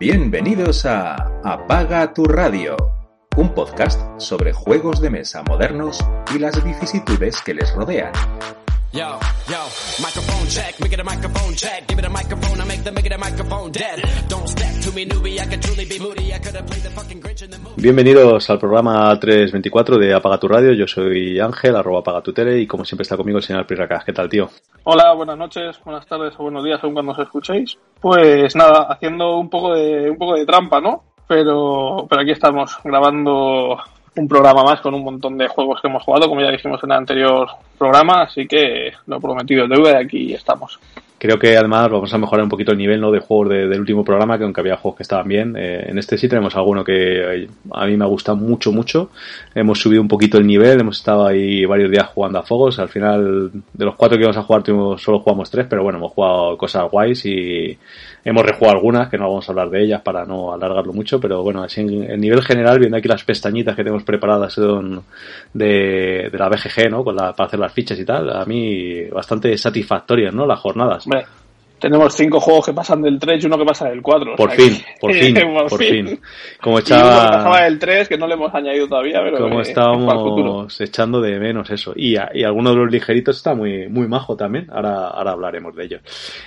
Bienvenidos a Apaga tu radio, un podcast sobre juegos de mesa modernos y las vicisitudes que les rodean. Yo, yo, microphone check, make it a microphone check, give it a microphone, I make the make it a microphone dead. Don't step to me newbie, I could truly be moody, I could have played the fucking Grinch in the movie. Bienvenidos al programa 324 de Apaga tu Radio, yo soy Ángel, arroba apaga tu tele y como siempre está conmigo el señor Pirracas. ¿Qué tal, tío? Hola, buenas noches, buenas tardes o buenos días según cuando os escuchéis. Pues nada, haciendo un poco de, un poco de trampa, ¿no? Pero, pero aquí estamos grabando un programa más con un montón de juegos que hemos jugado, como ya dijimos en el anterior programa, así que lo prometido deuda y aquí estamos. Creo que además vamos a mejorar un poquito el nivel ¿no? de juegos del último programa, que aunque había juegos que estaban bien, eh, en este sí tenemos alguno que a mí me ha gustado mucho, mucho. Hemos subido un poquito el nivel, hemos estado ahí varios días jugando a Fogos. Al final, de los cuatro que íbamos a jugar, solo jugamos tres, pero bueno, hemos jugado cosas guays y hemos rejugado algunas, que no vamos a hablar de ellas para no alargarlo mucho, pero bueno, así en, nivel general, viendo aquí las pestañitas que tenemos preparadas de, de la BGG, ¿no? Con la, para hacer las fichas y tal, a mí bastante satisfactorias, ¿no? Las jornadas tenemos cinco juegos que pasan del 3 y uno que pasa del 4. Por fin, por fin, por, fin. Como echaba... pasaba del 3, que no le hemos añadido todavía, pero... Como estábamos echando de menos eso. Y, y alguno de los ligeritos está muy, muy majo también. Ahora, ahora hablaremos de ellos.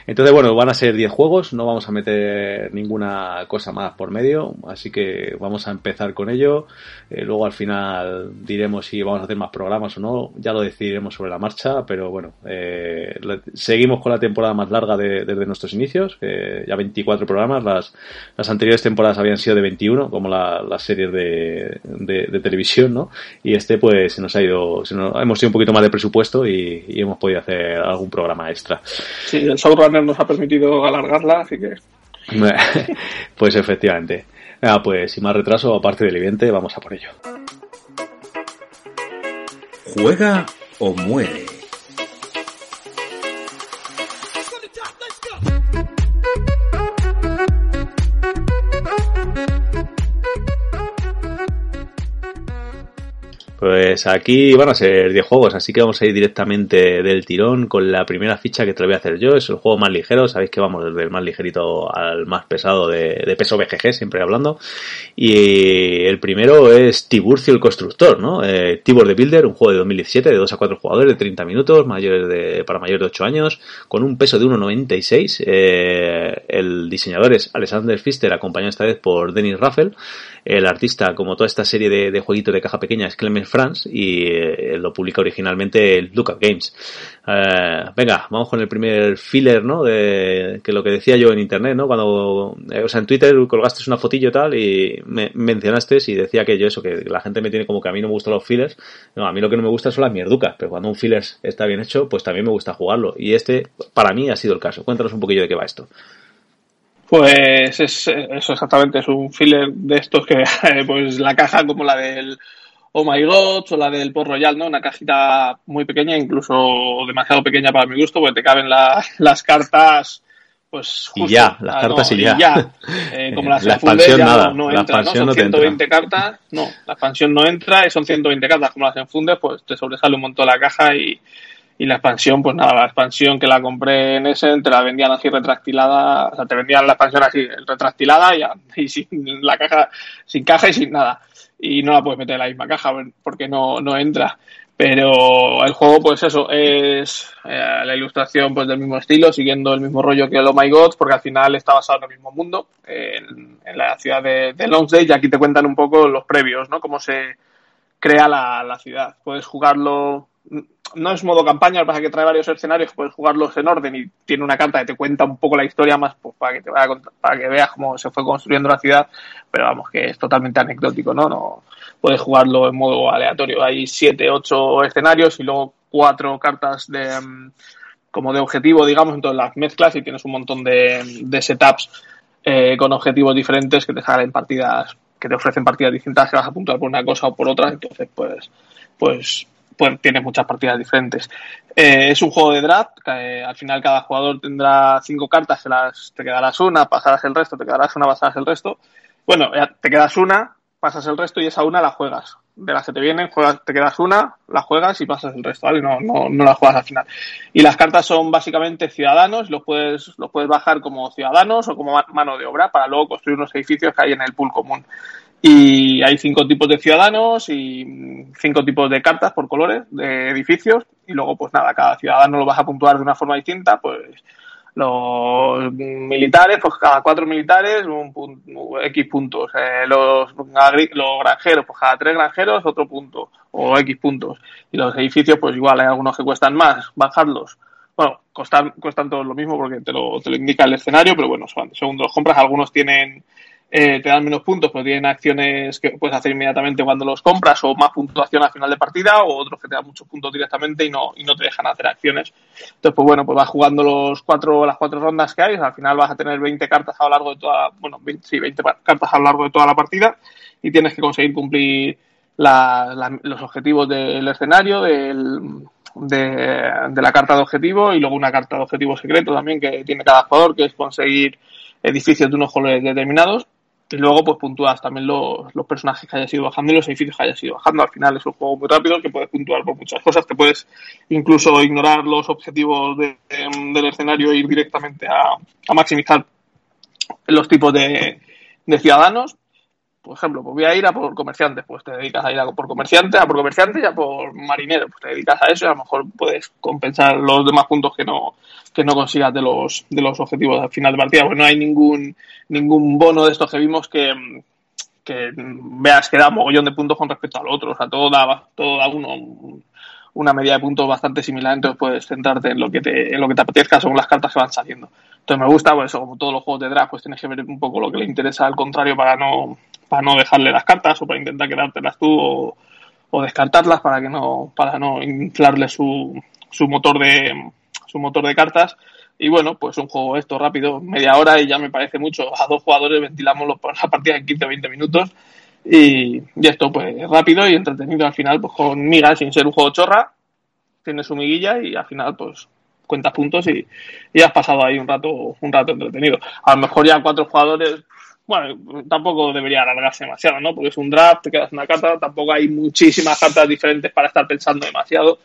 Entonces, bueno, van a ser 10 juegos. No vamos a meter ninguna cosa más por medio. Así que vamos a empezar con ello. Eh, luego al final diremos si vamos a hacer más programas o no. Ya lo decidiremos sobre la marcha. Pero bueno, eh, seguimos con la temporada más larga de desde nuestros inicios, ya 24 programas, las, las anteriores temporadas habían sido de 21, como las series de, de, televisión, ¿no? Y este pues se nos ha ido, hemos sido un poquito más de presupuesto y, hemos podido hacer algún programa extra. Sí, el showrunner nos ha permitido alargarla, así que... pues efectivamente. Ah, pues sin más retraso, aparte del evidente, vamos a por ello. Juega o muere. Pues aquí van a ser 10 juegos, así que vamos a ir directamente del tirón con la primera ficha que te voy a hacer yo. Es el juego más ligero, sabéis que vamos desde el más ligerito al más pesado de, peso BGG, siempre hablando. Y el primero es Tiburcio el Constructor, ¿no? Eh, Tibor the Builder, un juego de 2017 de 2 a 4 jugadores de 30 minutos, mayores de, para mayores de 8 años, con un peso de 1,96. Eh, el diseñador es Alexander Pfister, acompañado esta vez por Dennis Raffel. El artista, como toda esta serie de, de jueguitos de caja pequeña, es Clemens France y eh, lo publica originalmente el Lookup Games. Eh, venga, vamos con el primer filler, ¿no? De que lo que decía yo en internet, ¿no? Cuando, eh, o sea, en Twitter colgaste una fotillo tal y me mencionaste y decía que yo eso, que la gente me tiene como que a mí no me gustan los fillers. No, a mí lo que no me gusta son las mierducas, pero cuando un filler está bien hecho, pues también me gusta jugarlo. Y este, para mí, ha sido el caso. Cuéntanos un poquillo de qué va esto. Pues es, eso exactamente, es un filler de estos que, pues la caja como la del Oh My God o la del Port Royal, ¿no? Una cajita muy pequeña, incluso demasiado pequeña para mi gusto, porque te caben las cartas, pues justo. Y ya, las cartas y ya. Eh, como las la expansión nada, no, entra, ¿no? Son 120 cartas, no, la expansión no entra y son 120 cartas. Como las enfundes, pues te sobresale un montón la caja y, y la expansión, pues nada, la expansión que la compré en ese, te la vendían así retractilada, o sea, te vendían la expansión así retractilada y, sin la caja, sin caja y sin nada. Y no la puedes meter en la misma caja porque no, no entra. Pero el juego, pues eso, es eh, la ilustración pues del mismo estilo, siguiendo el mismo rollo que el Oh My God, porque al final está basado en el mismo mundo, en, la ciudad de, de y aquí te cuentan un poco los previos, ¿no? Cómo se crea la, la ciudad. Puedes jugarlo no es modo campaña, lo que pasa es que trae varios escenarios, puedes jugarlos en orden y tiene una carta que te cuenta un poco la historia más pues, para que te vaya para que veas cómo se fue construyendo la ciudad, pero vamos que es totalmente anecdótico, ¿no? No puedes jugarlo en modo aleatorio. Hay siete, ocho escenarios y luego cuatro cartas de mm, como de objetivo, digamos, entonces las mezclas y tienes un montón de, de setups eh, con objetivos diferentes que te salen partidas, que te ofrecen partidas distintas que vas a apuntar por una cosa o por otra, entonces pues pues pues tienes muchas partidas diferentes. Eh, es un juego de draft, eh, al final cada jugador tendrá cinco cartas, se las, te quedarás una, pasarás el resto, te quedarás una, pasarás el resto. Bueno, te quedas una, pasas el resto y esa una la juegas. de las que te vienen, juegas, te quedas una, la juegas y pasas el resto, ¿vale? No, no, no la juegas al final. Y las cartas son básicamente ciudadanos, los puedes, los puedes bajar como ciudadanos o como mano de obra para luego construir unos edificios que hay en el pool común. Y hay cinco tipos de ciudadanos y cinco tipos de cartas por colores de edificios. Y luego, pues nada, cada ciudadano lo vas a puntuar de una forma distinta, pues los militares, pues cada cuatro militares, un X puntos. Eh, los, los granjeros, pues cada tres granjeros, otro punto, o X puntos. Y los edificios, pues igual, hay algunos que cuestan más, bajarlos. Bueno, costan, cuestan todos lo mismo porque te lo, te lo indica el escenario, pero bueno, según los compras, algunos tienen eh, te dan menos puntos, pero tienen acciones que puedes hacer inmediatamente cuando los compras o más puntuación al final de partida o otros que te dan muchos puntos directamente y no, y no te dejan hacer acciones. Entonces, pues bueno, pues vas jugando los cuatro, las cuatro rondas que hay, al final vas a tener 20 cartas a lo largo de toda, bueno, 20, sí, 20 cartas a lo largo de toda la partida y tienes que conseguir cumplir los objetivos del escenario, del, de, de, la carta de objetivo y luego una carta de objetivo secreto también que tiene cada jugador, que es conseguir edificios de unos colores determinados y luego pues puntúas también los, los, personajes que hayas ido bajando y los edificios que hayas ido bajando. Al final es un juego muy rápido que puedes puntuar por muchas cosas. Te puedes incluso ignorar los objetivos del escenario e ir directamente a, a maximizar los tipos de, de ciudadanos por ejemplo, pues voy a ir a por comerciantes, pues te dedicas a ir a por comerciante, a por comerciante y a por marinero, pues te dedicas a eso y a lo mejor puedes compensar los demás puntos que no, que no consigas de los, de los objetivos al final de partida, pues no hay ningún, ningún bono de estos que vimos que, que veas que da mogollón de puntos con respecto al otro, o sea, todo da, todo da uno, una medida de puntos bastante similar, entonces puedes centrarte en lo que te, en lo que te apetezca según las cartas que van saliendo. Entonces me gusta, por eso, como todos los juegos de draft, pues tienes que ver un poco lo que le interesa al contrario para no, para no dejarle las cartas o para intentar quedártelas tú o, o descartarlas para que no, para no inflarle su, su motor de su motor de cartas. Y bueno, pues un juego esto rápido, media hora y ya me parece mucho. A dos jugadores ventilamos la partida en 15 o 20 minutos. Y, y, esto pues rápido y entretenido al final, pues con migas sin ser un juego chorra. Tiene su miguilla y al final pues cuentas puntos y, y has pasado ahí un rato, un rato entretenido. A lo mejor ya cuatro jugadores bueno, tampoco debería alargarse demasiado, ¿no? Porque es un draft, te quedas una carta, tampoco hay muchísimas cartas diferentes para estar pensando demasiado.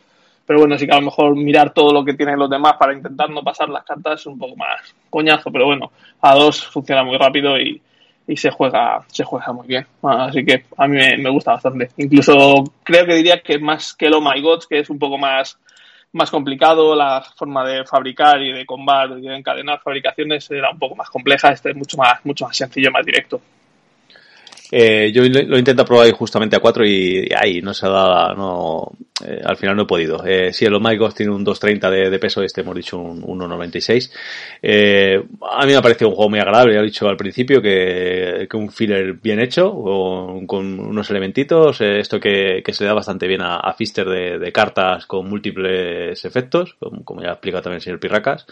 Pero bueno, sí que a lo mejor mirar todo lo que tienen los demás para intentar no pasar las cartas es un poco más coñazo, pero bueno, a dos funciona muy rápido y, y se juega se juega muy bien. Así que a mí me, gusta bastante. Incluso creo que diría que más que el Oh My Gods, que es un poco más más complicado, la forma de fabricar y de combatir y de encadenar fabricaciones era un poco más compleja, este es mucho más, mucho más sencillo, más directo. Eh, yo lo intento probar justamente a 4 y, ahí no se ha dado, no, eh, al final no he podido. Eh, si el Oh tiene un 2.30 de, de, peso, este hemos dicho un 1.96. Eh, a mí me ha parecido un juego muy agradable, ya he dicho al principio que, que un filler bien hecho, con, unos elementitos, eh, esto que, que, se le da bastante bien a, Fister de, cartas con múltiples efectos, como, como ya ha explicado también el señor Pirracas,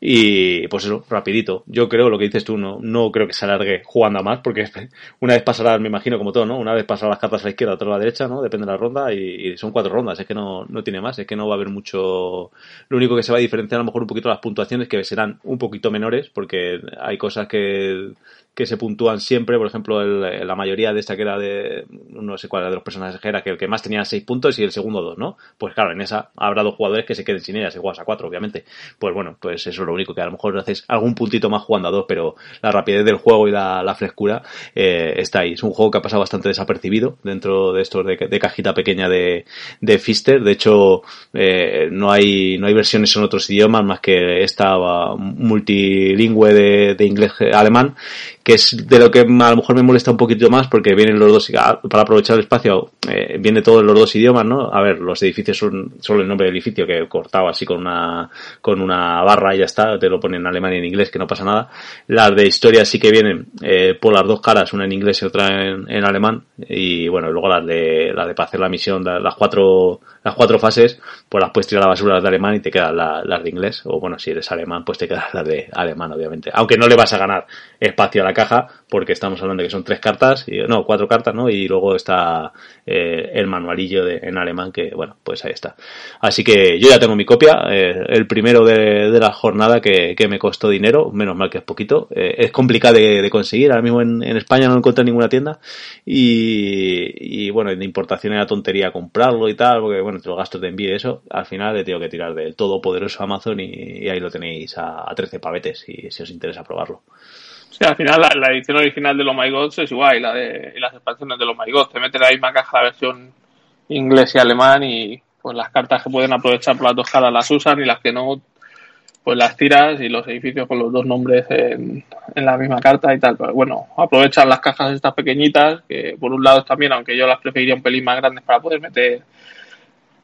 y pues eso, rapidito. Yo creo, lo que dices tú, no, no creo que se alargue jugando a más, porque una vez me imagino como todo, ¿no? Una vez pasará las cartas a la izquierda, otra a la derecha, ¿no? Depende de la ronda, y, y son cuatro rondas es que no, no tiene más, es que no va a haber mucho. Lo único que se va a diferenciar a lo mejor un poquito las puntuaciones, que serán un poquito menores, porque hay cosas que que se puntúan siempre, por ejemplo, el, la mayoría de esta que era de, no sé cuál era de los personajes era que el que más tenía 6 puntos y el segundo 2, ¿no? Pues claro, en esa habrá dos jugadores que se queden sin ellas, igual a 4, obviamente. Pues bueno, pues eso es lo único que a lo mejor haces algún puntito más jugando a dos, pero la rapidez del juego y la, la frescura eh, está ahí. Es un juego que ha pasado bastante desapercibido dentro de estos de, de cajita pequeña de, de Fister. De hecho, eh, no hay, no hay versiones en otros idiomas más que esta multilingüe de, de inglés-alemán que es de lo que a lo mejor me molesta un poquito más porque vienen los dos, para aprovechar el espacio, eh, viene todo en los dos idiomas, ¿no? A ver, los edificios son solo el nombre del edificio que he cortado así con una, con una barra y ya está, te lo ponen en alemán y en inglés, que no pasa nada. Las de historia sí que vienen eh, por las dos caras, una en inglés y otra en, en alemán, y bueno, luego las de, las de para hacer la misión, las cuatro, las cuatro fases, pues las puedes tirar a la basura las de alemán y te quedan las, las de inglés, o bueno, si eres alemán, pues te quedan las de alemán, obviamente. Aunque no le vas a ganar espacio a la caja, porque estamos hablando de que son tres cartas, y, no, cuatro cartas, ¿no? Y luego está eh, el manualillo de, en alemán, que bueno, pues ahí está. Así que yo ya tengo mi copia, eh, el primero de, de, la jornada que, que, me costó dinero, menos mal que es poquito. Eh, es complicado de, conseguir, ahora mismo en, en, España no encuentro en ninguna tienda. Y, y bueno, de importación era tontería comprarlo y tal, porque bueno, los gastos de envío y eso, al final le tengo que tirar del todopoderoso Amazon y, ahí lo tenéis a, a 13 pavetes y si os interesa probarlo. Al final la, edición original de los My Gods es igual y, la de, y las expansiones de los My Gods. Te mete la misma caja la versión inglés y alemán y pues las cartas que pueden aprovechar por las dos caras las usan y las que no pues las tiras y los edificios con los dos nombres en, en la misma carta y tal. Bueno, aprovechan las cajas estas pequeñitas que por un lado también, aunque yo las preferiría un pelín más grandes para poder meter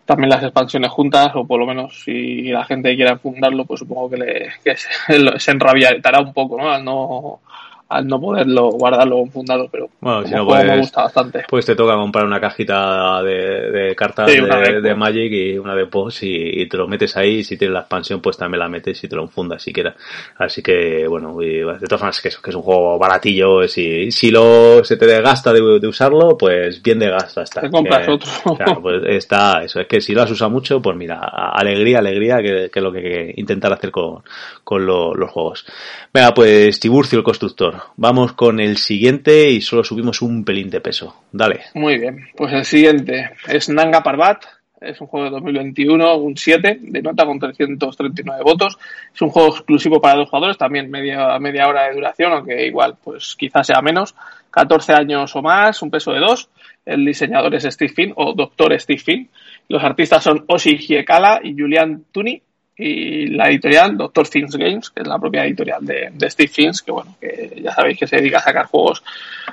también las expansiones juntas, o por lo menos si la gente quiera fundarlo, pues supongo que, le, que se, se enrabiará un poco, ¿no? Al no al no poderlo guardarlo fundado, pero bueno, si no puedes, me gusta bastante. Pues te toca comprar una cajita de, de cartas sí, de, de, Magic y una de POS y, y, te lo metes ahí. Si tienes la expansión, pues también la metes y te lo fundas siquiera. Así que, bueno, y, de todas formas, que es, que es un juego baratillo. Si, si lo, se te desgasta de, de usarlo, pues bien de gasta está. Te compras que, otro. Claro, pues está, eso es que si lo has usado mucho, pues mira, alegría, alegría, que, que es lo que, que intentar hacer con, con lo, los juegos. Venga, pues Tiburcio el constructor. Vamos con el siguiente y solo subimos un pelín de peso. Dale. Muy bien. Pues el siguiente es Nanga Parbat. Es un juego de 2021, un 7 de nota con 339 votos. Es un juego exclusivo para dos jugadores, también media, media hora de duración, aunque igual, pues quizás sea menos. 14 años o más, un peso de 2. El diseñador es Steve Finn o Doctor Steve Finn. Los artistas son Oshi Hiekala y Julian Tuni y la editorial Doctor Things Games, que es la propia editorial de, de Steve Fins, que bueno, que ya sabéis que se dedica a sacar juegos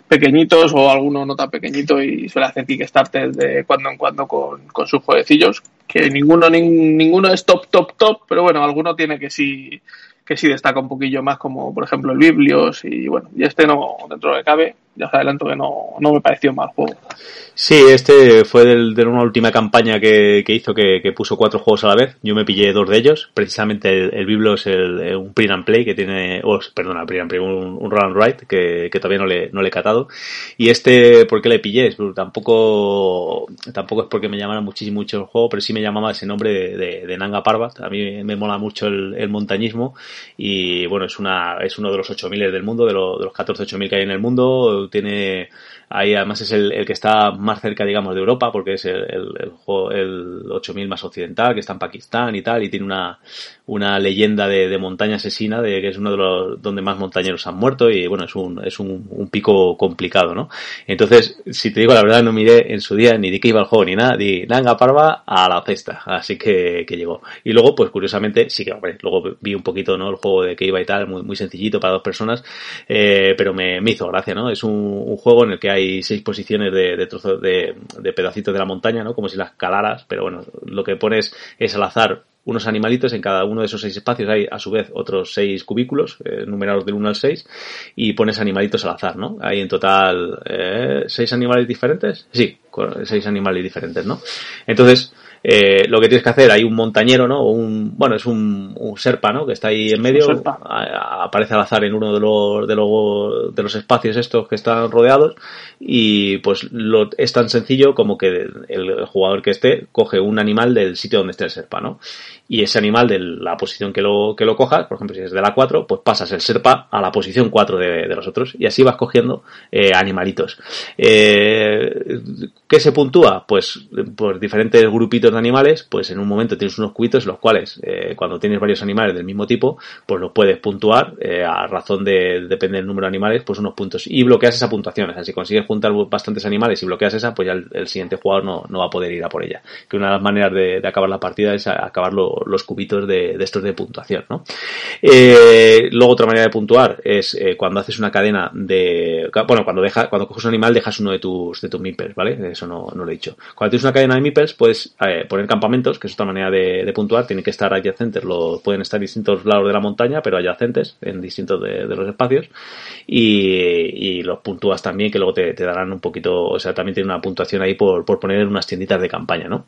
pequeñitos o alguno no tan pequeñito y suele hacer Kickstarter de cuando en cuando con, con sus jueguecillos, que ninguno, ni, ninguno es top, top, top, pero bueno, alguno tiene que sí, que sí destaca un poquillo más, como por ejemplo el Biblios y bueno, y este no, dentro de cabe, ya os adelanto que no, no me pareció mal juego. Sí, este fue del, de una última campaña que, que hizo que, puso cuatro juegos a la vez. Yo me pillé dos de ellos. Precisamente el, el Biblo es el, un print and play que tiene, oh, perdona, print and play, un, un run and write que, que, todavía no le, no le he catado. Y este, ¿por qué le pillé? Tampoco, tampoco es porque me llamara muchísimo mucho el juego, pero sí me llamaba ese nombre de, Nanga Parbat. A mí me mola mucho el, el, montañismo y bueno, es una, es uno de los 8000 del mundo, de, lo, de los 14 8000 que hay en el mundo. Tiene, ahí además es el, el que está más cerca, digamos, de Europa, porque es el, el, el, juego, el 8000 más occidental, que está en Pakistán y tal, y tiene una, una leyenda de, de montaña asesina, de que es uno de los donde más montañeros han muerto, y bueno, es un, es un, un pico complicado, ¿no? Entonces, si te digo la verdad, no miré en su día ni de qué iba el juego ni nada, di Nanga Parva a la cesta, así que, que llegó. Y luego, pues curiosamente, sí que, hombre, luego vi un poquito, ¿no? El juego de que iba y tal, muy, muy sencillito para dos personas, eh, pero me, me hizo gracia, ¿no? Es un, un juego en el que hay seis posiciones de, de trozos de, de, pedacitos de la montaña, ¿no? Como si las calaras, pero bueno, lo que pones es al azar unos animalitos, en cada uno de esos seis espacios hay a su vez otros seis cubículos, eh, numerados del 1 al 6, y pones animalitos al azar, ¿no? Hay en total eh, seis animales diferentes, sí, seis animales diferentes, ¿no? Entonces, eh, lo que tienes que hacer, hay un montañero, ¿no? Un, bueno, es un, un serpa, ¿no? Que está ahí en medio, a, aparece al azar en uno de los, de los, de los espacios estos que están rodeados y pues lo, es tan sencillo como que el, el, jugador que esté coge un animal del sitio donde esté el serpa, ¿no? Y ese animal de la posición que lo, que lo cojas, por ejemplo, si es de la 4, pues pasas el serpa a la posición 4 de, de los otros y así vas cogiendo eh, animalitos. Eh, ¿Qué se puntúa? Pues por diferentes grupitos de animales, pues en un momento tienes unos cubitos los cuales, eh, cuando tienes varios animales del mismo tipo, pues los puedes puntuar eh, a razón de, depende del número de animales, pues unos puntos. Y bloqueas esa puntuación. O sea, si consigues juntar bastantes animales y bloqueas esa, pues ya el, siguiente jugador no, no, va a poder ir a por ella. Que una de las maneras de, acabar la partida es acabar lo, los cubitos de, estos de puntuación, ¿no? Eh, luego otra manera de puntuar es eh, cuando haces una cadena de, bueno, cuando deja, cuando coges un animal dejas uno de tus, de tus meeples, ¿vale? Eso no, lo he dicho. Cuando tienes una cadena de meeples puedes eh, poner campamentos, que es otra manera de, puntuar, tienen que estar adyacentes, lo, pueden estar en distintos lados de la montaña, pero adyacentes en distintos de, de los espacios y, y, los puntúas también, que luego te, te, darán un poquito, o sea, también tiene una puntuación ahí por, por poner unas tienditas de campaña, ¿no?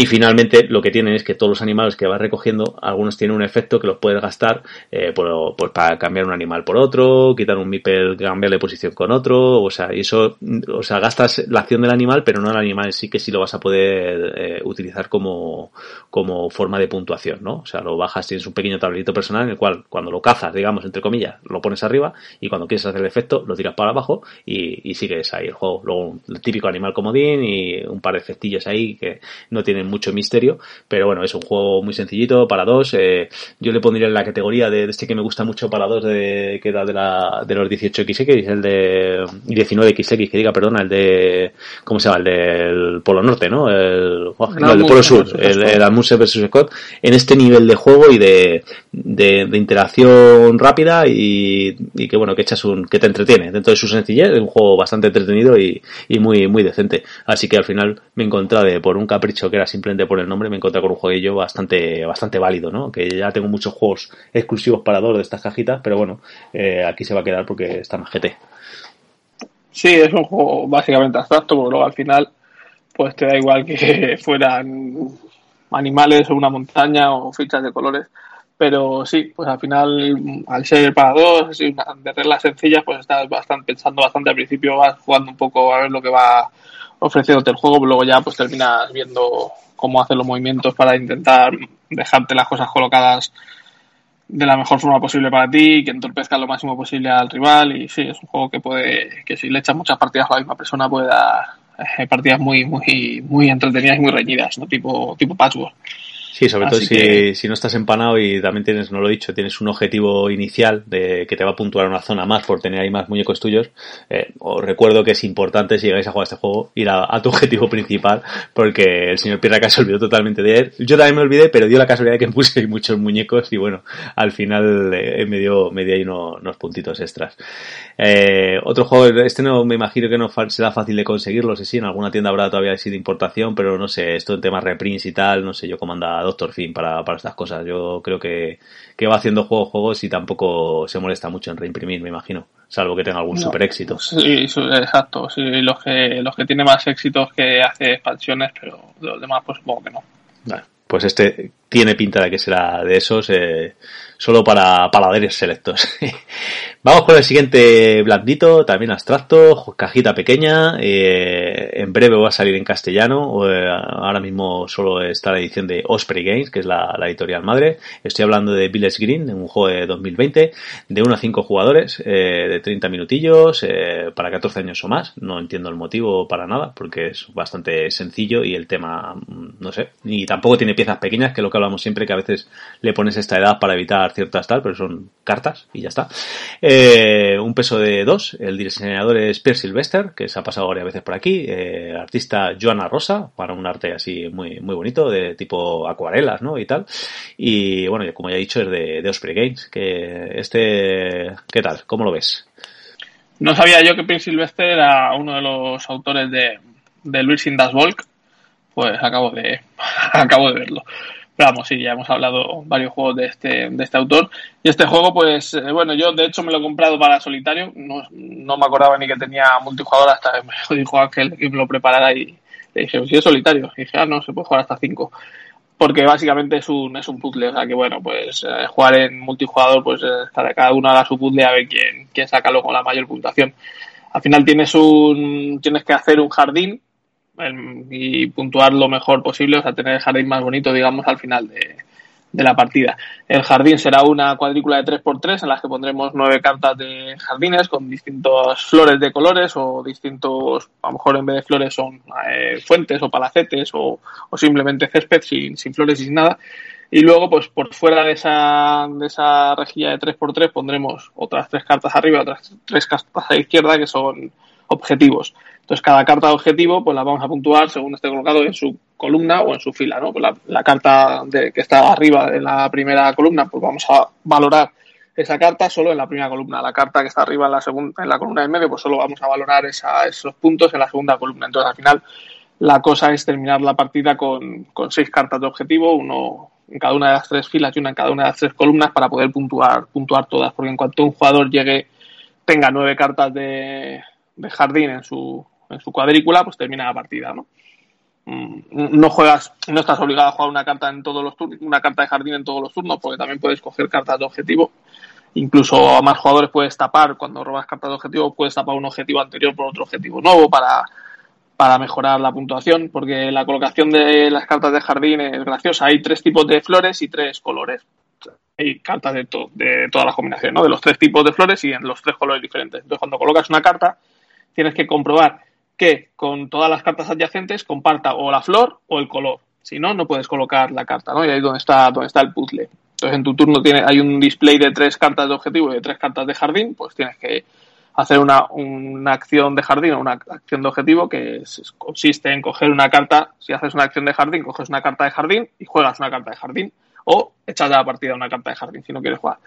Y finalmente lo que tienen es que todos los animales que vas recogiendo, algunos tienen un efecto que los puedes gastar eh, por, pues para cambiar un animal por otro, quitar un mipel, cambiarle posición con otro, o sea, y eso, o sea, gastas la acción del animal, pero no el animal en sí, que sí lo vas a poder eh, utilizar como, como forma de puntuación, ¿no? O sea, lo bajas, tienes un pequeño tablerito personal en el cual cuando lo cazas, digamos, entre comillas, lo pones arriba y cuando quieres hacer el efecto lo tiras para abajo y, y sigues ahí el juego. Luego el típico animal comodín y un par de efectillos ahí que no tienen mucho misterio, pero bueno, es un juego muy sencillito para dos. Eh, yo le pondría en la categoría de, este que me gusta mucho para dos, de, que era de, la, de los 18XX, el de 19XX, que diga, perdona, el de, ¿cómo se llama? El del Polo Norte, ¿no? El, oh, no, el del Polo Sur, el, el Amuse vs. Scott, en este nivel de juego y de, de, interacción rápida y, y, que bueno, que echas un, que te entretiene dentro de su sencillez, es un juego bastante entretenido y, y muy, muy decente. Así que al final me encontré de, por un capricho que era simplemente por el nombre, me encontré con un jueguillo bastante, bastante válido, ¿no? Que ya tengo muchos juegos exclusivos para dos de estas cajitas, pero bueno, eh, aquí se va a quedar porque está más GT. Sí, es un juego básicamente abstracto, porque luego al final, pues te da igual que fueran animales o una montaña o fichas de colores. Pero sí, pues al final, al ser para dos, de reglas sencillas, pues estás bastante, pensando bastante al principio, vas jugando un poco a ver lo que va ofreciéndote el juego, luego ya pues terminas viendo cómo hacer los movimientos para intentar dejarte las cosas colocadas de la mejor forma posible para ti, que entorpezca lo máximo posible al rival y sí, es un juego que puede, que si le echas muchas partidas a la misma persona puede dar eh, partidas muy, muy, muy entretenidas y muy reñidas, ¿no? Tipo, tipo patchwork. Sí, sobre todo si, si, no estás empanado y también tienes, no lo he dicho, tienes un objetivo inicial de que te va a puntuar una zona más por tener ahí más muñecos tuyos. Eh, os recuerdo que es importante si llegáis a jugar este juego ir a, tu objetivo principal porque el señor Pirraca se olvidó totalmente de él. Yo también me olvidé, pero dio la casualidad de que puse muchos muñecos y bueno, al final eh, me, dio, me dio ahí unos, puntitos extras. Eh, otro juego, este no me imagino que no será fácil de conseguirlo, sé si en alguna tienda habrá todavía sido importación, pero no sé, esto en temas reprints y tal, no sé yo cómo anda Doctor Fin para, para estas cosas. Yo creo que, que va haciendo juegos, juegos y tampoco se molesta mucho en reimprimir, me imagino. Salvo que tenga algún super éxito. Sí, exacto. Sí, los que, los que tienen más éxitos que hace expansiones, pero los demás, pues supongo que no. pues este tiene pinta de que será de esos, eh, solo para paladeres selectos. Vamos con el siguiente blandito, también abstracto, cajita pequeña, eh, en breve va a salir en castellano, eh, ahora mismo solo está la edición de Osprey Games, que es la, editorial madre. Estoy hablando de Village Green, un juego de 2020, de 1 a 5 jugadores, eh, de 30 minutillos, para 14 años o más. No entiendo el motivo para nada, porque es bastante sencillo y el tema, mm, no sé, y tampoco tiene piezas pequeñas, que es lo que hablamos siempre, que a veces le pones esta edad para evitar ciertas tal, pero son cartas y ya está. Eh, un peso de dos. El diseñador es Pierre Sylvester, que se ha pasado varias veces por aquí. Eh, artista Joana Rosa, para un arte así muy, muy bonito, de tipo acuarelas, ¿no? Y tal. Y bueno, como ya he dicho, es de, de Osprey Games. Que este, ¿qué tal? ¿Cómo lo ves? No sabía yo que Pierre Sylvester era uno de los autores de, de Luis Indas Volk. Pues acabo de, acabo de verlo. Pero vamos, sí, ya hemos hablado varios juegos de este, de este autor. Y este juego, pues, eh, bueno, yo de hecho me lo he comprado para solitario. No, no me acordaba ni que tenía multijugador hasta que me dijo Ángel que me lo preparara y le dije, si es solitario. Y dije, ah, no, se puede jugar hasta cinco. Porque básicamente es un, es un puzzle. O sea que, bueno, pues eh, jugar en multijugador, pues eh, cada uno haga su puzzle a ver quién, quién saca luego la mayor puntuación. Al final tienes un, tienes que hacer un jardín y puntuar lo mejor posible, o sea, tener el jardín más bonito, digamos, al final de, la partida. El jardín será una cuadrícula de 3x3 en las que pondremos nueve cartas de jardines con distintas flores de colores o distintos, a lo mejor en vez de flores son eh, fuentes o palacetes o, simplemente césped sin, sin, flores y sin nada. Y luego, pues por fuera de esa, de esa rejilla de 3x3 pondremos otras tres cartas arriba, otras tres cartas a la izquierda que son objetivos. Entonces, cada carta de objetivo, pues la vamos a puntuar según esté colocado en su columna o en su fila, ¿no? Pues la, carta de, que está arriba en la primera columna, pues vamos a valorar esa carta solo en la primera columna. La carta que está arriba en la segunda, en la columna de medio, pues solo vamos a valorar esos puntos en la segunda columna. Entonces, al final, la cosa es terminar la partida con, con seis cartas de objetivo, uno en cada una de las tres filas y una en cada una de las tres columnas para poder puntuar, puntuar todas. Porque en cuanto un jugador llegue, tenga nueve cartas de, de jardín en su, en su cuadrícula, pues termina la partida, ¿no? mm, no juegas, no estás obligado a jugar una carta en todos los turnos, una carta de jardín en todos los turnos, porque también puedes coger cartas de objetivo. Incluso a más jugadores puedes tapar, cuando robas cartas de objetivo, puedes tapar un objetivo anterior por otro objetivo nuevo para, para mejorar la puntuación, porque la colocación de las cartas de jardín es graciosa. Hay tres tipos de flores y tres colores. Hay cartas de, de todas las combinaciones, ¿no? De los tres tipos de flores y en los tres colores diferentes. Entonces, cuando colocas una carta, tienes que comprobar que con todas las cartas adyacentes comparta o la flor o el color. Si no, no puedes colocar la carta, ¿no? Y ahí es donde está, donde está el puzzle. Entonces, en tu turno tiene, hay un display de tres cartas de objetivo y de tres cartas de jardín, pues tienes que hacer una, una acción de jardín o una acción de objetivo que consiste en coger una carta, si haces una acción de jardín, coges una carta de jardín y juegas una carta de jardín o echas de la partida una carta de jardín si no quieres jugar.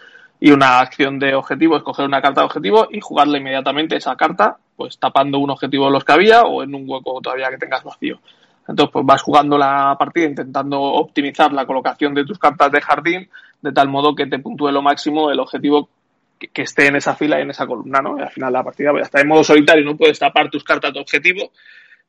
Y una acción de objetivo es coger una carta de objetivo y jugarle inmediatamente esa carta, pues tapando un objetivo de los que había o en un hueco todavía que tengas vacío. Entonces, pues vas jugando la partida intentando optimizar la colocación de tus cartas de jardín de tal modo que te puntúe lo máximo el objetivo que, esté en esa fila y en esa columna, ¿no? Y al final la partida pues, está en modo solitario, no puedes tapar tus cartas de objetivo,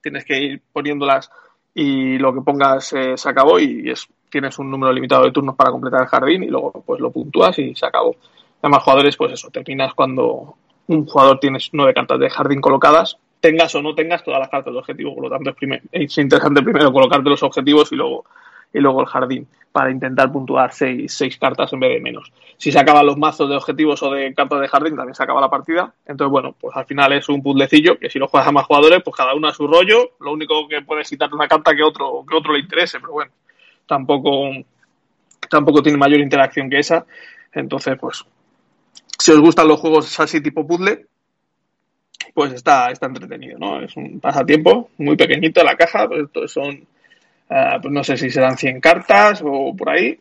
tienes que ir poniéndolas y lo que pongas eh, se acabó y es, tienes un número limitado de turnos para completar el jardín y luego pues lo puntúas y se acabó. Además, jugadores, pues eso, terminas cuando un jugador tiene nueve cartas de jardín colocadas, tengas o no tengas todas las cartas de objetivo, por lo tanto es, es interesante primero colocarte los objetivos y luego, y luego el jardín para intentar puntuar seis, seis cartas en vez de menos. Si se acaban los mazos de objetivos o de cartas de jardín, también se acaba la partida. Entonces, bueno, pues al final es un puzzlecillo que si lo juegas a más jugadores, pues cada uno a su rollo. Lo único que puedes quitar una carta que otro, que otro le interese, pero bueno, tampoco, tampoco tiene mayor interacción que esa. Entonces, pues, si os gustan los juegos así tipo puzzle, pues está, está entretenido, ¿no? Es un pasatiempo muy pequeñito la caja, pues son, uh, pues no sé si serán 100 cartas o por ahí.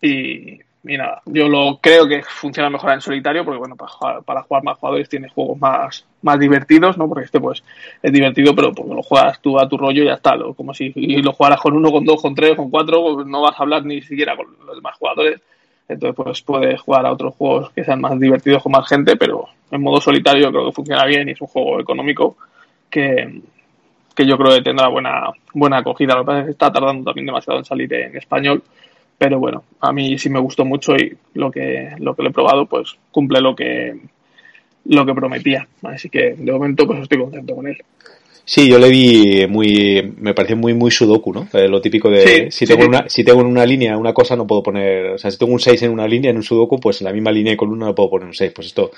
Y, y, nada, yo lo creo que funciona mejor en solitario porque, bueno, para jugar, para jugar más jugadores tienes juegos más, más divertidos, ¿no? Porque este, pues, es divertido, pero pues lo juegas tú a tu rollo y ya está. Lo, como si lo jugaras con uno, con dos, con tres, con cuatro, pues no vas a hablar ni siquiera con los demás jugadores entonces, pues puedes jugar a otros juegos que sean más divertidos con más gente, pero en modo solitario creo que funciona bien y es un juego económico que, que yo creo que tendrá buena, buena acogida. Lo que pasa es que está tardando también demasiado en salir en español, pero bueno, a mí sí me gustó mucho y lo que, lo que lo he probado, pues cumple lo que, lo que prometía. Así que de momento, pues estoy contento con él. Sí, yo le vi muy, me pareció muy, muy sudoku, ¿no? Eh, lo típico de, si tengo una, si tengo en una línea una cosa no puedo poner, o sea, si tengo un 6 en una línea, en un sudoku, pues en la misma línea de columna no puedo poner un 6. Pues esto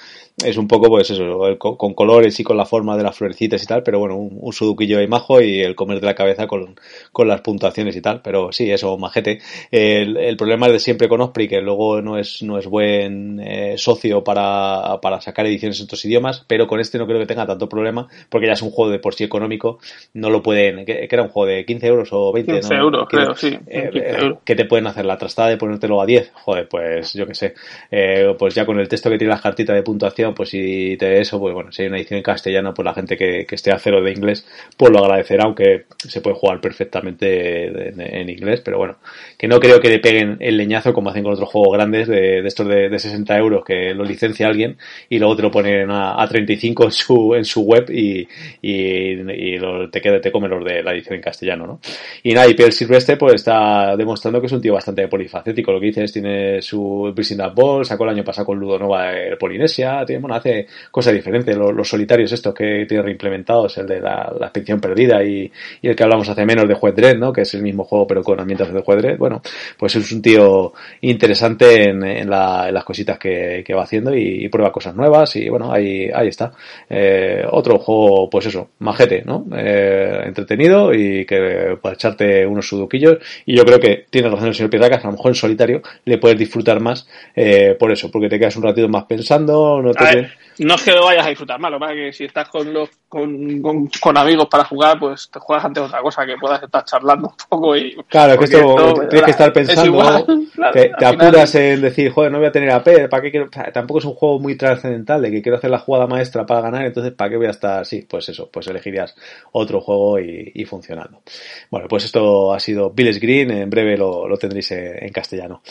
es un poco, pues eso, con colores y con la forma de las florecitas y tal, pero bueno, un, un sudoquillo de majo y el comer de la cabeza con, con las puntuaciones y tal, pero sí, eso, majete. El, el problema es de siempre con Osprey, que luego no es, no es buen eh, socio para, para sacar ediciones en otros idiomas, pero con este no creo que tenga tanto problema, porque ya es un juego de por sí económico, no lo pueden, que, era un juego de 15 euros o 20, 15 euros, creo, sí. Eh, que te pueden hacer la trastada de ponértelo a 10, joder, pues yo que sé, eh, pues ya con el texto que tiene la cartita de puntuación, pues si te eso, pues bueno, si hay una edición en castellano, pues la gente que, que esté a cero de inglés, pues lo agradecerá, aunque se puede jugar perfectamente en, inglés, pero bueno, que no creo que le peguen el leñazo como hacen con otros juegos grandes de, de estos de, de, 60 euros que lo licencia alguien y luego te lo ponen a, a 35 en su, en su web y, y y lo, te queda, te come los de la edición en castellano, ¿no? Y nada, y Pierre Silvestre pues está demostrando que es un tío bastante polifacético, lo que dices, tiene su Prison Ball, sacó el año pasado con Ludo Nova de Polinesia, tiene, bueno, hace cosas diferentes, los, solitarios estos que tiene reimplementados, el de la, la expedición perdida y, el que hablamos hace menos de Juez Dredd, ¿no? Que es el mismo juego pero con ambientes de Juez Dredd, bueno, pues es un tío interesante en, en, la, en las cositas que, que va haciendo y, y, prueba cosas nuevas y bueno, ahí, ahí está. Eh, otro juego, pues eso, majete, ¿no? Eh, entretenido y que para echarte unos sudoquillos. Y yo creo que tiene razón el señor Piedracas, a lo mejor en solitario le puedes disfrutar más eh, por eso, porque te quedas un ratito más pensando. No, te... no es que lo vayas a disfrutar más, lo que que si estás con, los, con, con, con, amigos para jugar, pues te juegas ante otra cosa que puedas estar charlando un poco. y Claro, que esto, esto tienes que estar pensando, claro, te, te apuras final... en decir, joder, no voy a tener AP, ¿para qué quiero? Tampoco es un juego muy trascendental de que quiero hacer la jugada maestra para ganar, entonces ¿para qué voy a estar así? Pues eso, pues elegirías otro juego y, y, funcionando. Bueno, pues esto ha sido Bills Green, en breve lo, lo tendréis en castellano.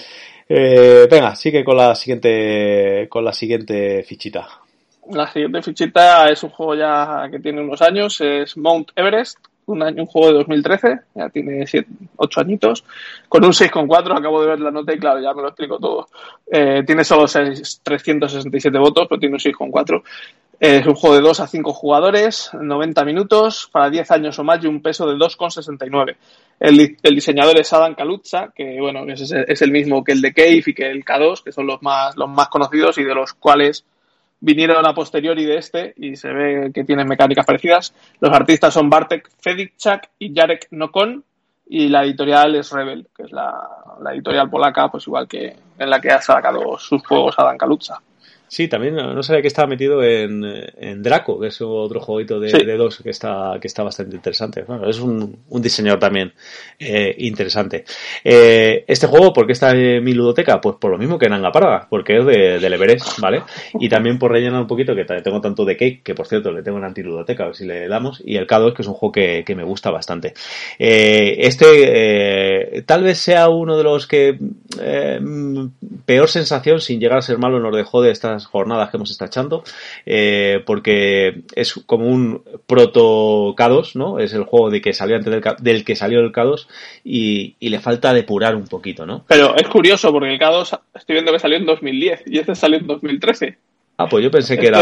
Eh, venga, sigue con la siguiente, con la siguiente fichita. La siguiente fichita es un juego ya que tiene unos años, es Mount Everest. Un, año, un juego de 2013, ya tiene 8 añitos, con un 6,4, acabo de ver la nota y claro, ya me lo explico todo. Eh, tiene solo 6, 367 votos, pero tiene un 6,4. Es un juego de 2 a 5 jugadores, 90 minutos, para 10 años o más y un peso de 2,69. El, el, diseñador es Adam Kaluza, que bueno, es, es, el mismo que el de Cave y que el K2, que son los más, los más conocidos y de los cuales vinieron a posteriori de este y se ve que tienen mecánicas parecidas. Los artistas son Bartek Fedicczak y Jarek Nokon y la editorial es Rebel, que es la, la editorial polaca, pues igual que en la que ha sacado sus juegos Adam Kaluza. Sí, también no sabía que estaba metido en, en Draco, que es otro jueguito de, de, dos que está, que está bastante interesante. Bueno, es un, un diseñador también eh, interesante. Eh, este juego, ¿por qué está en mi ludoteca? Pues por lo mismo que Nanga Parada, porque es de, del Everest, ¿vale? Y también por rellenar un poquito, que tengo tanto de Cake, que por cierto le tengo en antiludoteca, a ver si le damos, y el K2, que es un juego que, que me gusta bastante. Eh, este tal vez sea uno de los que peor sensación, sin llegar a ser malo, nos dejó de estas jornadas que hemos estado echando, eh, porque es como un proto K2, ¿no? Es el juego de que salió antes del, que salió el K2 y, le falta depurar un poquito, ¿no? Pero es curioso porque el K2 estoy viendo que salió en 2010 y este salió en 2013. Ah, pues yo pensé que era.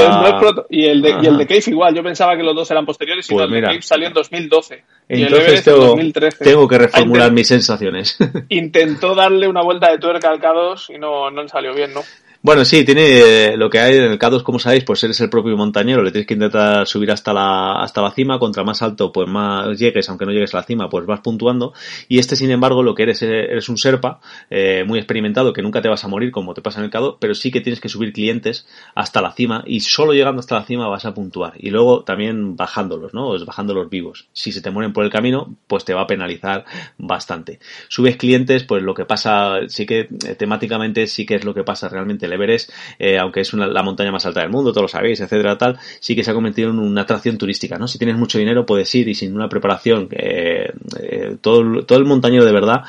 y, el de, y el de Cave igual, yo pensaba que los dos eran posteriores y pues el de Cave salió en 2012. Entonces tengo, tengo, que reformular mis sensaciones. Intentó darle una vuelta de tuerca al K2 y no, no salió bien, ¿no? Bueno, sí, tiene lo que hay en el K2, como sabéis, pues eres el propio montañero, le tienes que intentar subir hasta la, hasta la cima, contra más alto, pues más llegues, aunque no llegues a la cima, pues vas puntuando. Y este, sin embargo, lo que eres, eres un serpa, eh, muy experimentado, que nunca te vas a morir, como te pasa en el K2, pero sí que tienes que subir clientes hasta la cima, y solo llegando hasta la cima vas a puntuar. Y luego también bajándolos, ¿no? Pues bajándolos vivos. Si se te mueren por el camino, pues te va a penalizar bastante. Subes clientes, pues lo que pasa, sí que eh, temáticamente sí que es lo que pasa realmente Everest, eh, aunque es una, la montaña más alta del mundo, todos lo sabéis, etcétera, tal, sí que se ha convertido en una atracción turística, ¿no? Si tienes mucho dinero puedes ir y sin una preparación, eh, eh, todo, todo el montañero de verdad,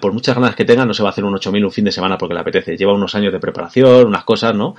por muchas ganas que tenga, no se va a hacer un 8000 un fin de semana porque le apetece, lleva unos años de preparación, unas cosas, ¿no?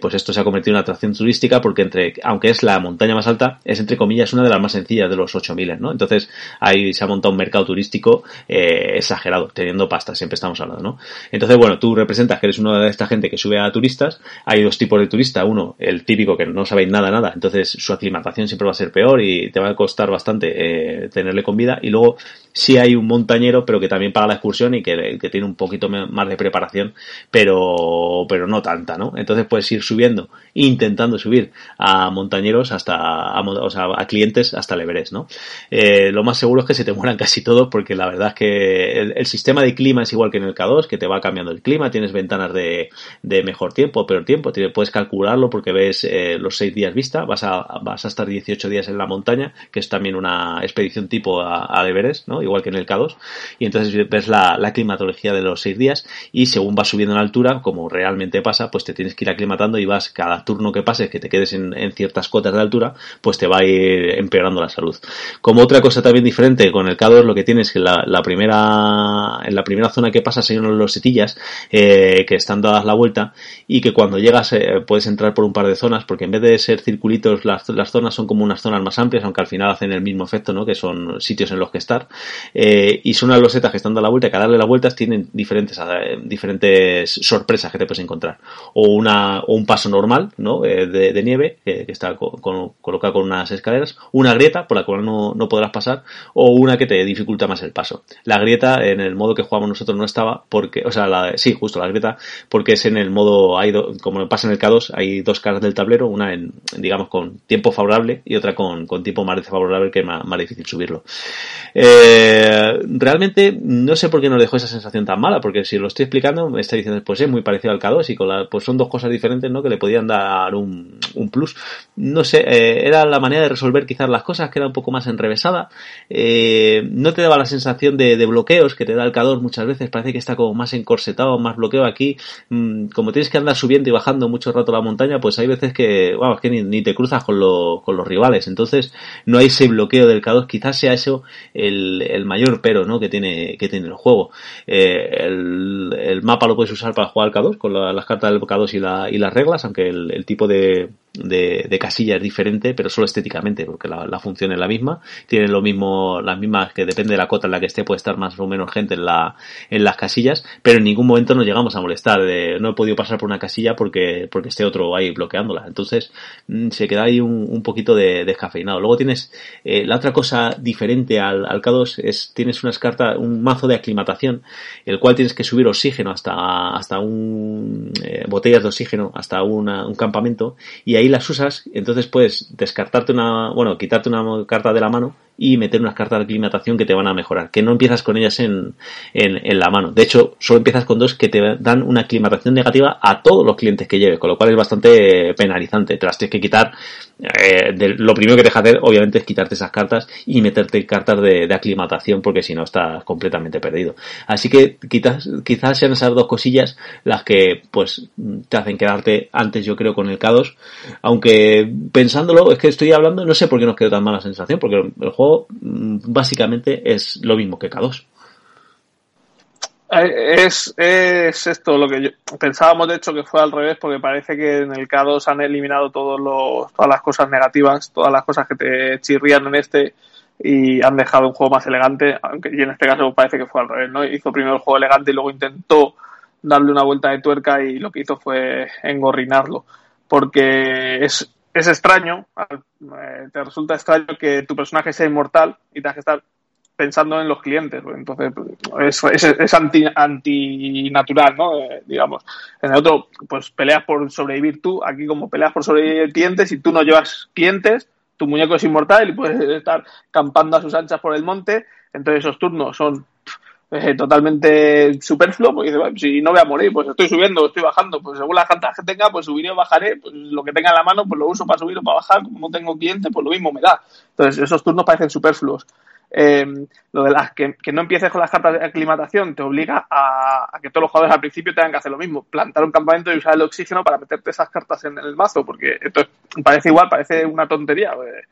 pues esto se ha convertido en una atracción turística porque entre, aunque es la montaña más alta, es entre comillas una de las más sencillas de los 8000, ¿no? Entonces ahí se ha montado un mercado turístico exagerado, teniendo pasta, siempre estamos hablando, ¿no? Entonces, bueno, tú representas que eres una de esta gente que sube a turistas. Hay dos tipos de turista. Uno, el típico que no sabéis nada, nada. Entonces su aclimatación siempre va a ser peor y te va a costar bastante eh, tenerle con vida. Y luego sí hay un montañero, pero que también paga la excursión y que, que, tiene un poquito más de preparación, pero, pero no tanta, ¿no? Entonces puedes ir subiendo, intentando subir a montañeros hasta, a, o sea, a clientes hasta el ¿no? Eh, lo más seguro es que se te mueran casi todos porque la verdad es que el, sistema de clima es igual que en el K2, que te va cambiando el clima, tienes ventanas de, de mejor tiempo peor tiempo, puedes calcularlo porque ves eh, los seis días vista, vas a, vas a estar 18 días en la montaña, que es también una expedición tipo a, a Everest, ¿no? Igual que en el K2, y entonces ves la, climatología de los seis días y según vas subiendo en altura, como realmente pasa, pues te tienes que ir aclimatando y vas cada turno que pases, que te quedes en, ciertas cotas de altura, pues te va a ir empeorando la salud. Como otra cosa también diferente con el K2, lo que tienes que la, la primera, en la primera zona que pasas hay unos losetillas eh, que están dadas la vuelta y que cuando llegas eh, puedes entrar por un par de zonas porque en vez de ser circulitos las, las zonas son como unas zonas más amplias, aunque al final hacen el mismo efecto, ¿no? Que son sitios en los que estar eh, y son unas losetas que están dando la vuelta, que al darle las vueltas tienen diferentes, eh, diferentes sorpresas que te puedes encontrar. O, una, o un paso normal, ¿no? Eh, de, nieve, que está colocado con unas escaleras, una grieta por la cual no, no podrás pasar, o una que te dificulta más el paso. La grieta, en el modo que jugamos nosotros, no estaba, porque, o sea, la, sí, justo la grieta, porque es en el modo, hay como pasa en el K2, hay dos caras del tablero, una en, digamos, con tiempo favorable y otra con, con tiempo más desfavorable, que es más, más difícil subirlo. Eh, eh, realmente no sé por qué nos dejó esa sensación tan mala, porque si lo estoy explicando, me está diciendo, pues es muy parecido al K2 y con la, pues son dos cosas diferentes, ¿no? Que le podían dar un, un plus. No sé, eh, era la manera de resolver quizás las cosas, que era un poco más enrevesada. Eh, no te daba la sensación de, bloqueos que te da el K2 muchas veces, parece que está como más encorsetado, más bloqueo aquí. Mm, como tienes que andar subiendo y bajando mucho rato la montaña, pues hay veces que, vamos, que ni, te cruzas con, con los rivales. Entonces, no hay ese bloqueo del K2, quizás sea eso el el mayor pero ¿no? que tiene que tiene el juego. Eh, el, mapa lo puedes usar para jugar al K2 con las cartas del K2 y, la, y las reglas, aunque el, tipo de, de, de casilla es diferente, pero solo estéticamente, porque la, la, función es la misma. Tiene lo mismo, las mismas que depende de la cota en la que esté, puede estar más o menos gente en, la, en las casillas, pero en ningún momento nos llegamos a molestar. De, no he podido pasar por una casilla porque, porque esté otro ahí bloqueándola. Entonces, mm, se queda ahí un, un poquito de descafeinado. Luego tienes, eh, la otra cosa diferente al, al K2 es, tienes unas cartas, un mazo de aclimatación, el cual tienes que subir oxígeno hasta, hasta un, eh, botellas de oxígeno, hasta una, un campamento, y ahí las usas, entonces puedes descartarte una, bueno, quitarte una carta de la mano y meter unas cartas de aclimatación que te van a mejorar, que no empiezas con ellas en, en, en, la mano. De hecho, solo empiezas con dos que te dan una aclimatación negativa a todos los clientes que lleves, con lo cual es bastante penalizante. Te las tienes que quitar. Eh, de, lo primero que te deja hacer, obviamente, es quitarte esas cartas y meterte cartas de, de aclimatación, porque si no estás completamente perdido. Así que quizás, quizás sean esas dos cosillas las que pues te hacen quedarte antes, yo creo, con el K2. Aunque pensándolo, es que estoy hablando, no sé por qué nos quedó tan mala sensación, porque el juego Mm, básicamente es lo mismo que K2. Eh, es, es esto lo que yo, pensábamos de hecho que fue al revés porque parece que en el K2 han eliminado todas las cosas negativas, todas las cosas que te chirrían en este y han dejado un juego más elegante, aunque y en este caso parece que fue al revés, ¿no? Hizo primero el juego elegante y luego intentó darle una vuelta de tuerca y lo que hizo fue engorrinarlo porque es, es extraño, eh, te resulta extraño que tu personaje sea inmortal y tengas que estar pensando en los clientes. Entonces, es, es, anti, antinatural, ¿no? Eh, digamos. En el otro, pues peleas por sobrevivir tú. Aquí, como peleas por sobrevivir clientes, si tú no llevas clientes, tu muñeco es inmortal y puedes estar campando a sus anchas por el monte. Entonces, esos turnos son eh, totalmente superfluo, porque dice, si no voy a morir, pues estoy subiendo, estoy bajando, pues según la cartas que tenga, pues subiré o bajaré, pues lo que tenga en la mano, pues lo uso para subir o para bajar, como no tengo cliente, pues lo mismo me da. Entonces, esos turnos parecen superfluos. Eh, lo de las que, que, no empieces con las cartas de aclimatación te obliga a, a, que todos los jugadores al principio tengan que hacer lo mismo, plantar un campamento y usar el oxígeno para meterte esas cartas en el mazo, porque esto parece igual, parece una tontería. Eh,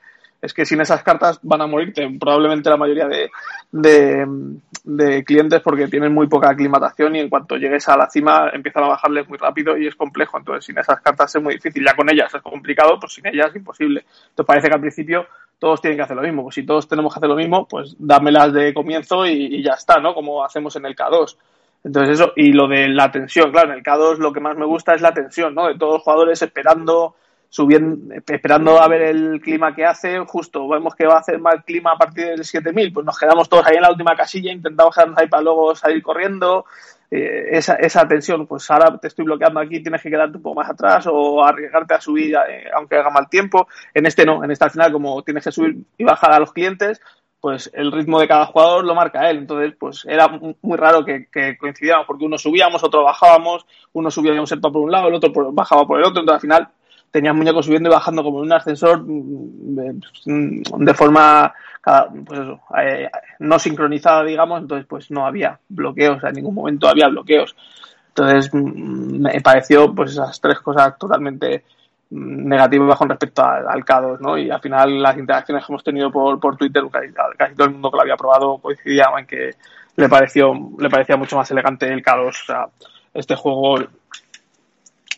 es que sin esas cartas van a morirte probablemente la mayoría de, de, clientes porque tienen muy poca aclimatación y en cuanto llegues a la cima empiezan a bajarles muy rápido y es complejo. Entonces, sin esas cartas es muy difícil. Ya con ellas es complicado, pues sin ellas es imposible. Entonces, parece que al principio todos tienen que hacer lo mismo. Pues si todos tenemos que hacer lo mismo, pues dámelas de comienzo y, y ya está, ¿no? Como hacemos en el K2. Entonces eso, y lo de la tensión, claro, en el K2 lo que más me gusta es la tensión, ¿no? De todos los jugadores esperando subiendo, esperando a ver el clima que hace, justo vemos que va a hacer mal clima a partir del 7000, pues nos quedamos todos ahí en la última casilla, intentamos quedarnos ahí para luego salir corriendo, eh, esa, esa tensión, pues ahora te estoy bloqueando aquí, tienes que quedarte un poco más atrás o arriesgarte a subir eh, aunque haga mal tiempo, en este no, en este al final como tienes que subir y bajar a los clientes, pues el ritmo de cada jugador lo marca él. Entonces, pues era muy raro que, que porque uno subíamos, otro bajábamos, uno subía un sector por un lado, el otro bajaba por el otro, entonces al final tenías muñecos subiendo y bajando como en un ascensor mm, de forma pues eso, eh, no sincronizada, digamos, entonces pues no había bloqueos, en ningún momento había bloqueos. Entonces mm, me pareció pues esas tres cosas totalmente mm, negativas con respecto al, al K2, ¿no? Y al final las interacciones que hemos tenido por, por Twitter, casi, todo el mundo que lo había probado coincidía en que le pareció, le parecía mucho más elegante el K2. O sea, este juego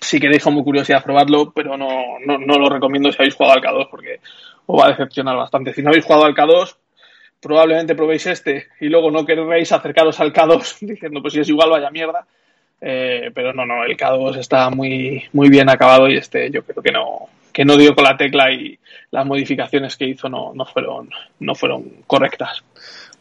si queréis como curiosidad probarlo, pero no, no, no, lo recomiendo si habéis jugado al K2 porque os va a decepcionar bastante. Si no habéis jugado al K2, probablemente probéis este y luego no queréis acercaros al K2 diciendo pues si es igual vaya mierda. Eh, pero no, no, el K2 está muy, muy bien acabado y este yo creo que no, que no dio con la tecla y las modificaciones que hizo no, no fueron, no fueron correctas.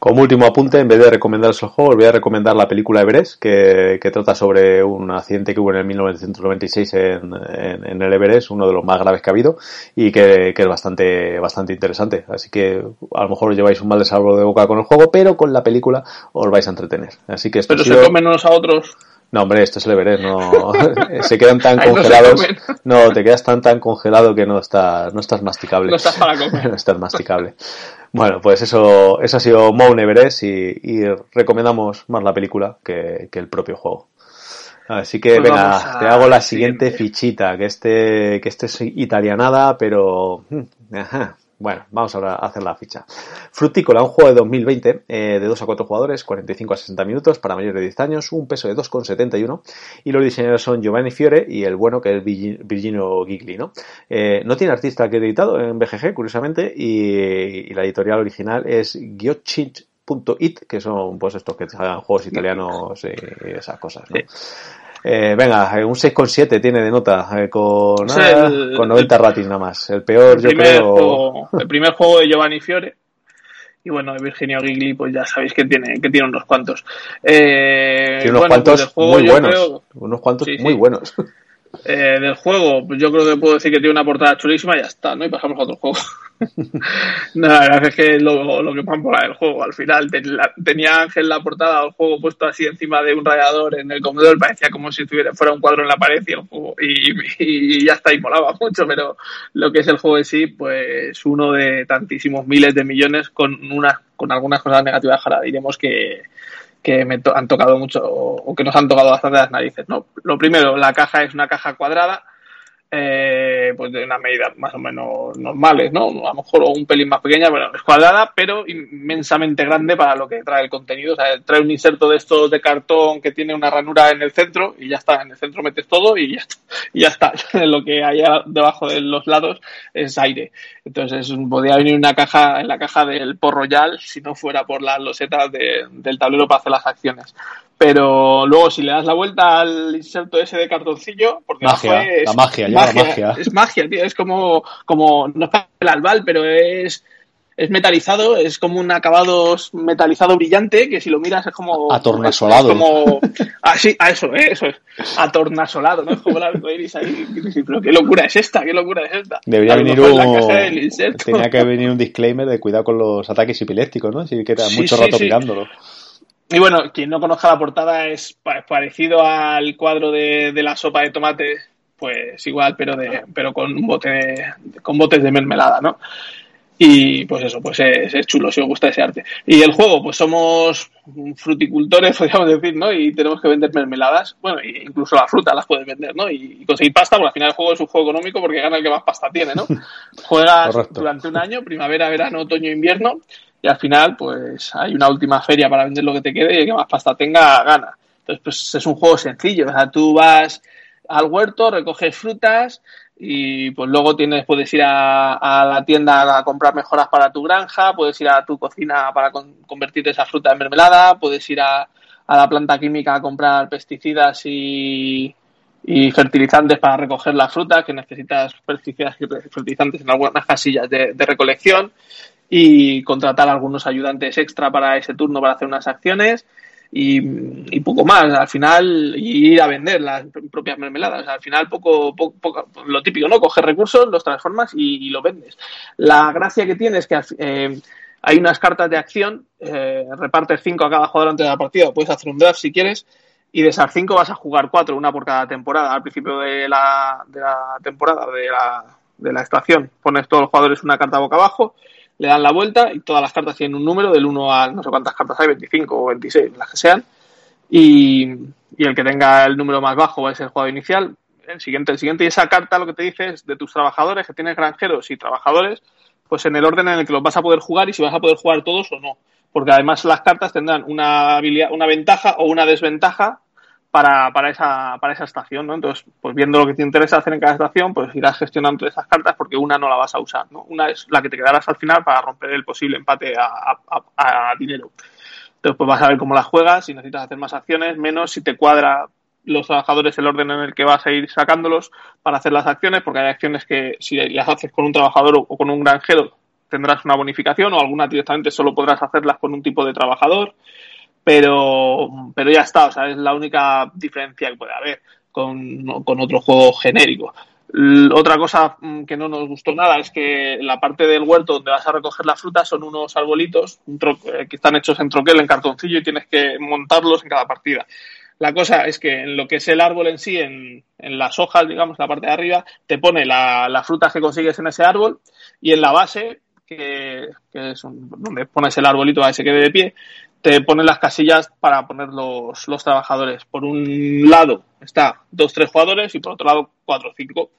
Como último apunte, en vez de recomendaros el juego, os voy a recomendar la película Everest, que, que trata sobre un accidente que hubo en el 1996 en, en, en, el Everest, uno de los más graves que ha habido, y que, que, es bastante, bastante interesante. Así que a lo mejor os lleváis un mal desarrollo de boca con el juego, pero con la película os vais a entretener. Así que esto pero se comen unos a otros. No, hombre, esto es el Everest, no. se quedan tan congelados. No, te quedas tan tan congelado que no estás, no estás masticable. No estás para comer. no estás masticable. Bueno, pues eso, eso ha sido Mount Everest y, y recomendamos más la película que, que el propio juego. Así que pues venga, te hago la siguiente, siguiente, fichita, que este, que este es italianada, pero, mm, ajá, Bueno, vamos ahora a hacer la ficha. Frutícola, un juego de 2020 eh, de 2 a 4 jugadores, 45 a 60 minutos para mayores de 10 años, un peso de 2,71 y los diseñadores son Giovanni Fiore y el bueno que es Virginio Gigli, ¿no? Eh, no tiene artista acreditado en BGG, curiosamente, y, la editorial original es It, que son pues estos que hagan juegos italianos y esas cosas, ¿no? Eh, venga, un 6,7 tiene de nota, eh, con, con 90 ratings nada más. El peor, yo creo. el primer juego de Giovanni Fiore. Y bueno, de Virginio Gigli, pues ya sabéis que tiene, que tiene unos cuantos. Eh, tiene unos cuantos pues muy buenos. unos cuantos muy buenos. Eh, del juego, pues yo creo que puedo decir que tiene una portada chulísima y ya está, ¿no? Y pasamos a otro juego. no, la verdad es que lo, lo que por el juego, al final tenía Ángel la portada del juego puesto así encima de un radiador en el comedor, parecía como si estuviera fuera un cuadro en la pared y el juego, y, ya está, y molaba mucho, pero lo que es el juego en sí, pues uno de tantísimos miles de millones con unas, con algunas cosas negativas, ahora diremos que, que me han tocado mucho o que nos han tocado bastante las narices. ¿no? Lo primero, la caja es una caja cuadrada eh, pues de una medida más o menos normales, ¿no? A lo mejor un pelín más pequeña, bueno, es cuadrada, pero inmensamente grande para lo que trae el contenido. O sea, trae un inserto de estos de cartón que tiene una ranura en el centro y ya está, en el centro metes todo y ya está. Y ya está. lo que hay debajo de los lados es aire. Entonces, podría venir una caja, en la caja del Port Royal si no fuera por las losetas del tablero para hacer las acciones pero luego si le das la vuelta al inserto ese de cartoncillo, porque magia, es, la magia, magia, magia. Es magia, tío, es como, como no es el albal, pero es, es metalizado, es como un acabado metalizado brillante, que si lo miras es como... Atornasolado. Es como... Ah, a eso, ¿eh? eso es. Atornasolado, ¿no? Es como la iris ahí. Pero qué locura es esta, qué locura es esta. Debería venir un... Tenía que venir un disclaimer de cuidado con los ataques epilépticos, ¿no? Si queda mucho rato mirándolo. Y bueno, quien no conozca la portada es parecido al cuadro de, la sopa de tomate, pues igual, pero de, pero con un bote con botes de mermelada, ¿no? Y pues eso, pues es, chulo si os gusta ese arte. Y el juego, pues somos fruticultores, podríamos decir, ¿no? Y tenemos que vender mermeladas. Bueno, incluso la fruta las puedes vender, ¿no? Y, conseguir pasta, porque al final el juego es un juego económico porque gana el que más pasta tiene, ¿no? Juegas durante un año, primavera, verano, otoño, invierno, y al final pues hay una última feria para vender lo que te quede y el que más pasta tenga gana. Entonces pues es un juego sencillo, o sea, tú vas al huerto, recoges frutas y pues luego tienes puedes ir a, la tienda a comprar mejoras para tu granja, puedes ir a tu cocina para convertir esa fruta en mermelada, puedes ir a, la planta química a comprar pesticidas y, fertilizantes para recoger la fruta, que necesitas pesticidas y fertilizantes en algunas casillas de recolección y contratar algunos ayudantes extra para ese turno para hacer unas acciones y, poco más. Al final, y ir a vender las propias mermeladas. Al final, poco, poco, lo típico, ¿no? Coger recursos, los transformas y, lo vendes. La gracia que tiene es que eh, hay unas cartas de acción, eh, repartes cinco a cada jugador antes de la partida, puedes hacer un draft si quieres. Y de esas cinco vas a jugar cuatro, una por cada temporada. Al principio de la, de la temporada, de la, de la estación, pones todos los jugadores una carta boca abajo le dan la vuelta y todas las cartas tienen un número del 1 a no sé cuántas cartas hay, 25 o 26, las que sean. Y, el que tenga el número más bajo ser el jugador inicial. El siguiente, el siguiente, y esa carta lo que te dice es de tus trabajadores, que tienes granjeros y trabajadores, pues en el orden en el que los vas a poder jugar y si vas a poder jugar todos o no. Porque además las cartas tendrán una, habilidad, una ventaja o una desventaja para, para, esa, para esa estación, ¿no? Entonces, pues viendo lo que te interesa hacer en cada estación, pues irás gestionando esas cartas porque una no la vas a usar, ¿no? Una es la que te quedarás al final para romper el posible empate a, a, dinero. Entonces, pues vas a ver cómo las juegas, si necesitas hacer más acciones, menos si te cuadra los trabajadores el orden en el que vas a ir sacándolos para hacer las acciones, porque hay acciones que si las haces con un trabajador o con un granjero tendrás una bonificación o algunas directamente solo podrás hacerlas con un tipo de trabajador pero, pero ya está, o sea, es la única diferencia que puede haber con, otro juego genérico. otra cosa mm, que no nos gustó nada es que la parte del huerto donde vas a recoger la fruta son unos arbolitos eh, que están hechos en troquel, en cartoncillo, y tienes que montarlos en cada partida. La cosa es que en lo que es el árbol en sí, en, las hojas, digamos, la parte de arriba, te pone la, la fruta que consigues en ese árbol y en la base, que, que es donde pones el arbolito a ese quede de pie, te ponen las casillas para poner los, los trabajadores. Por un lado está dos, tres jugadores y por otro lado cuatro cinco.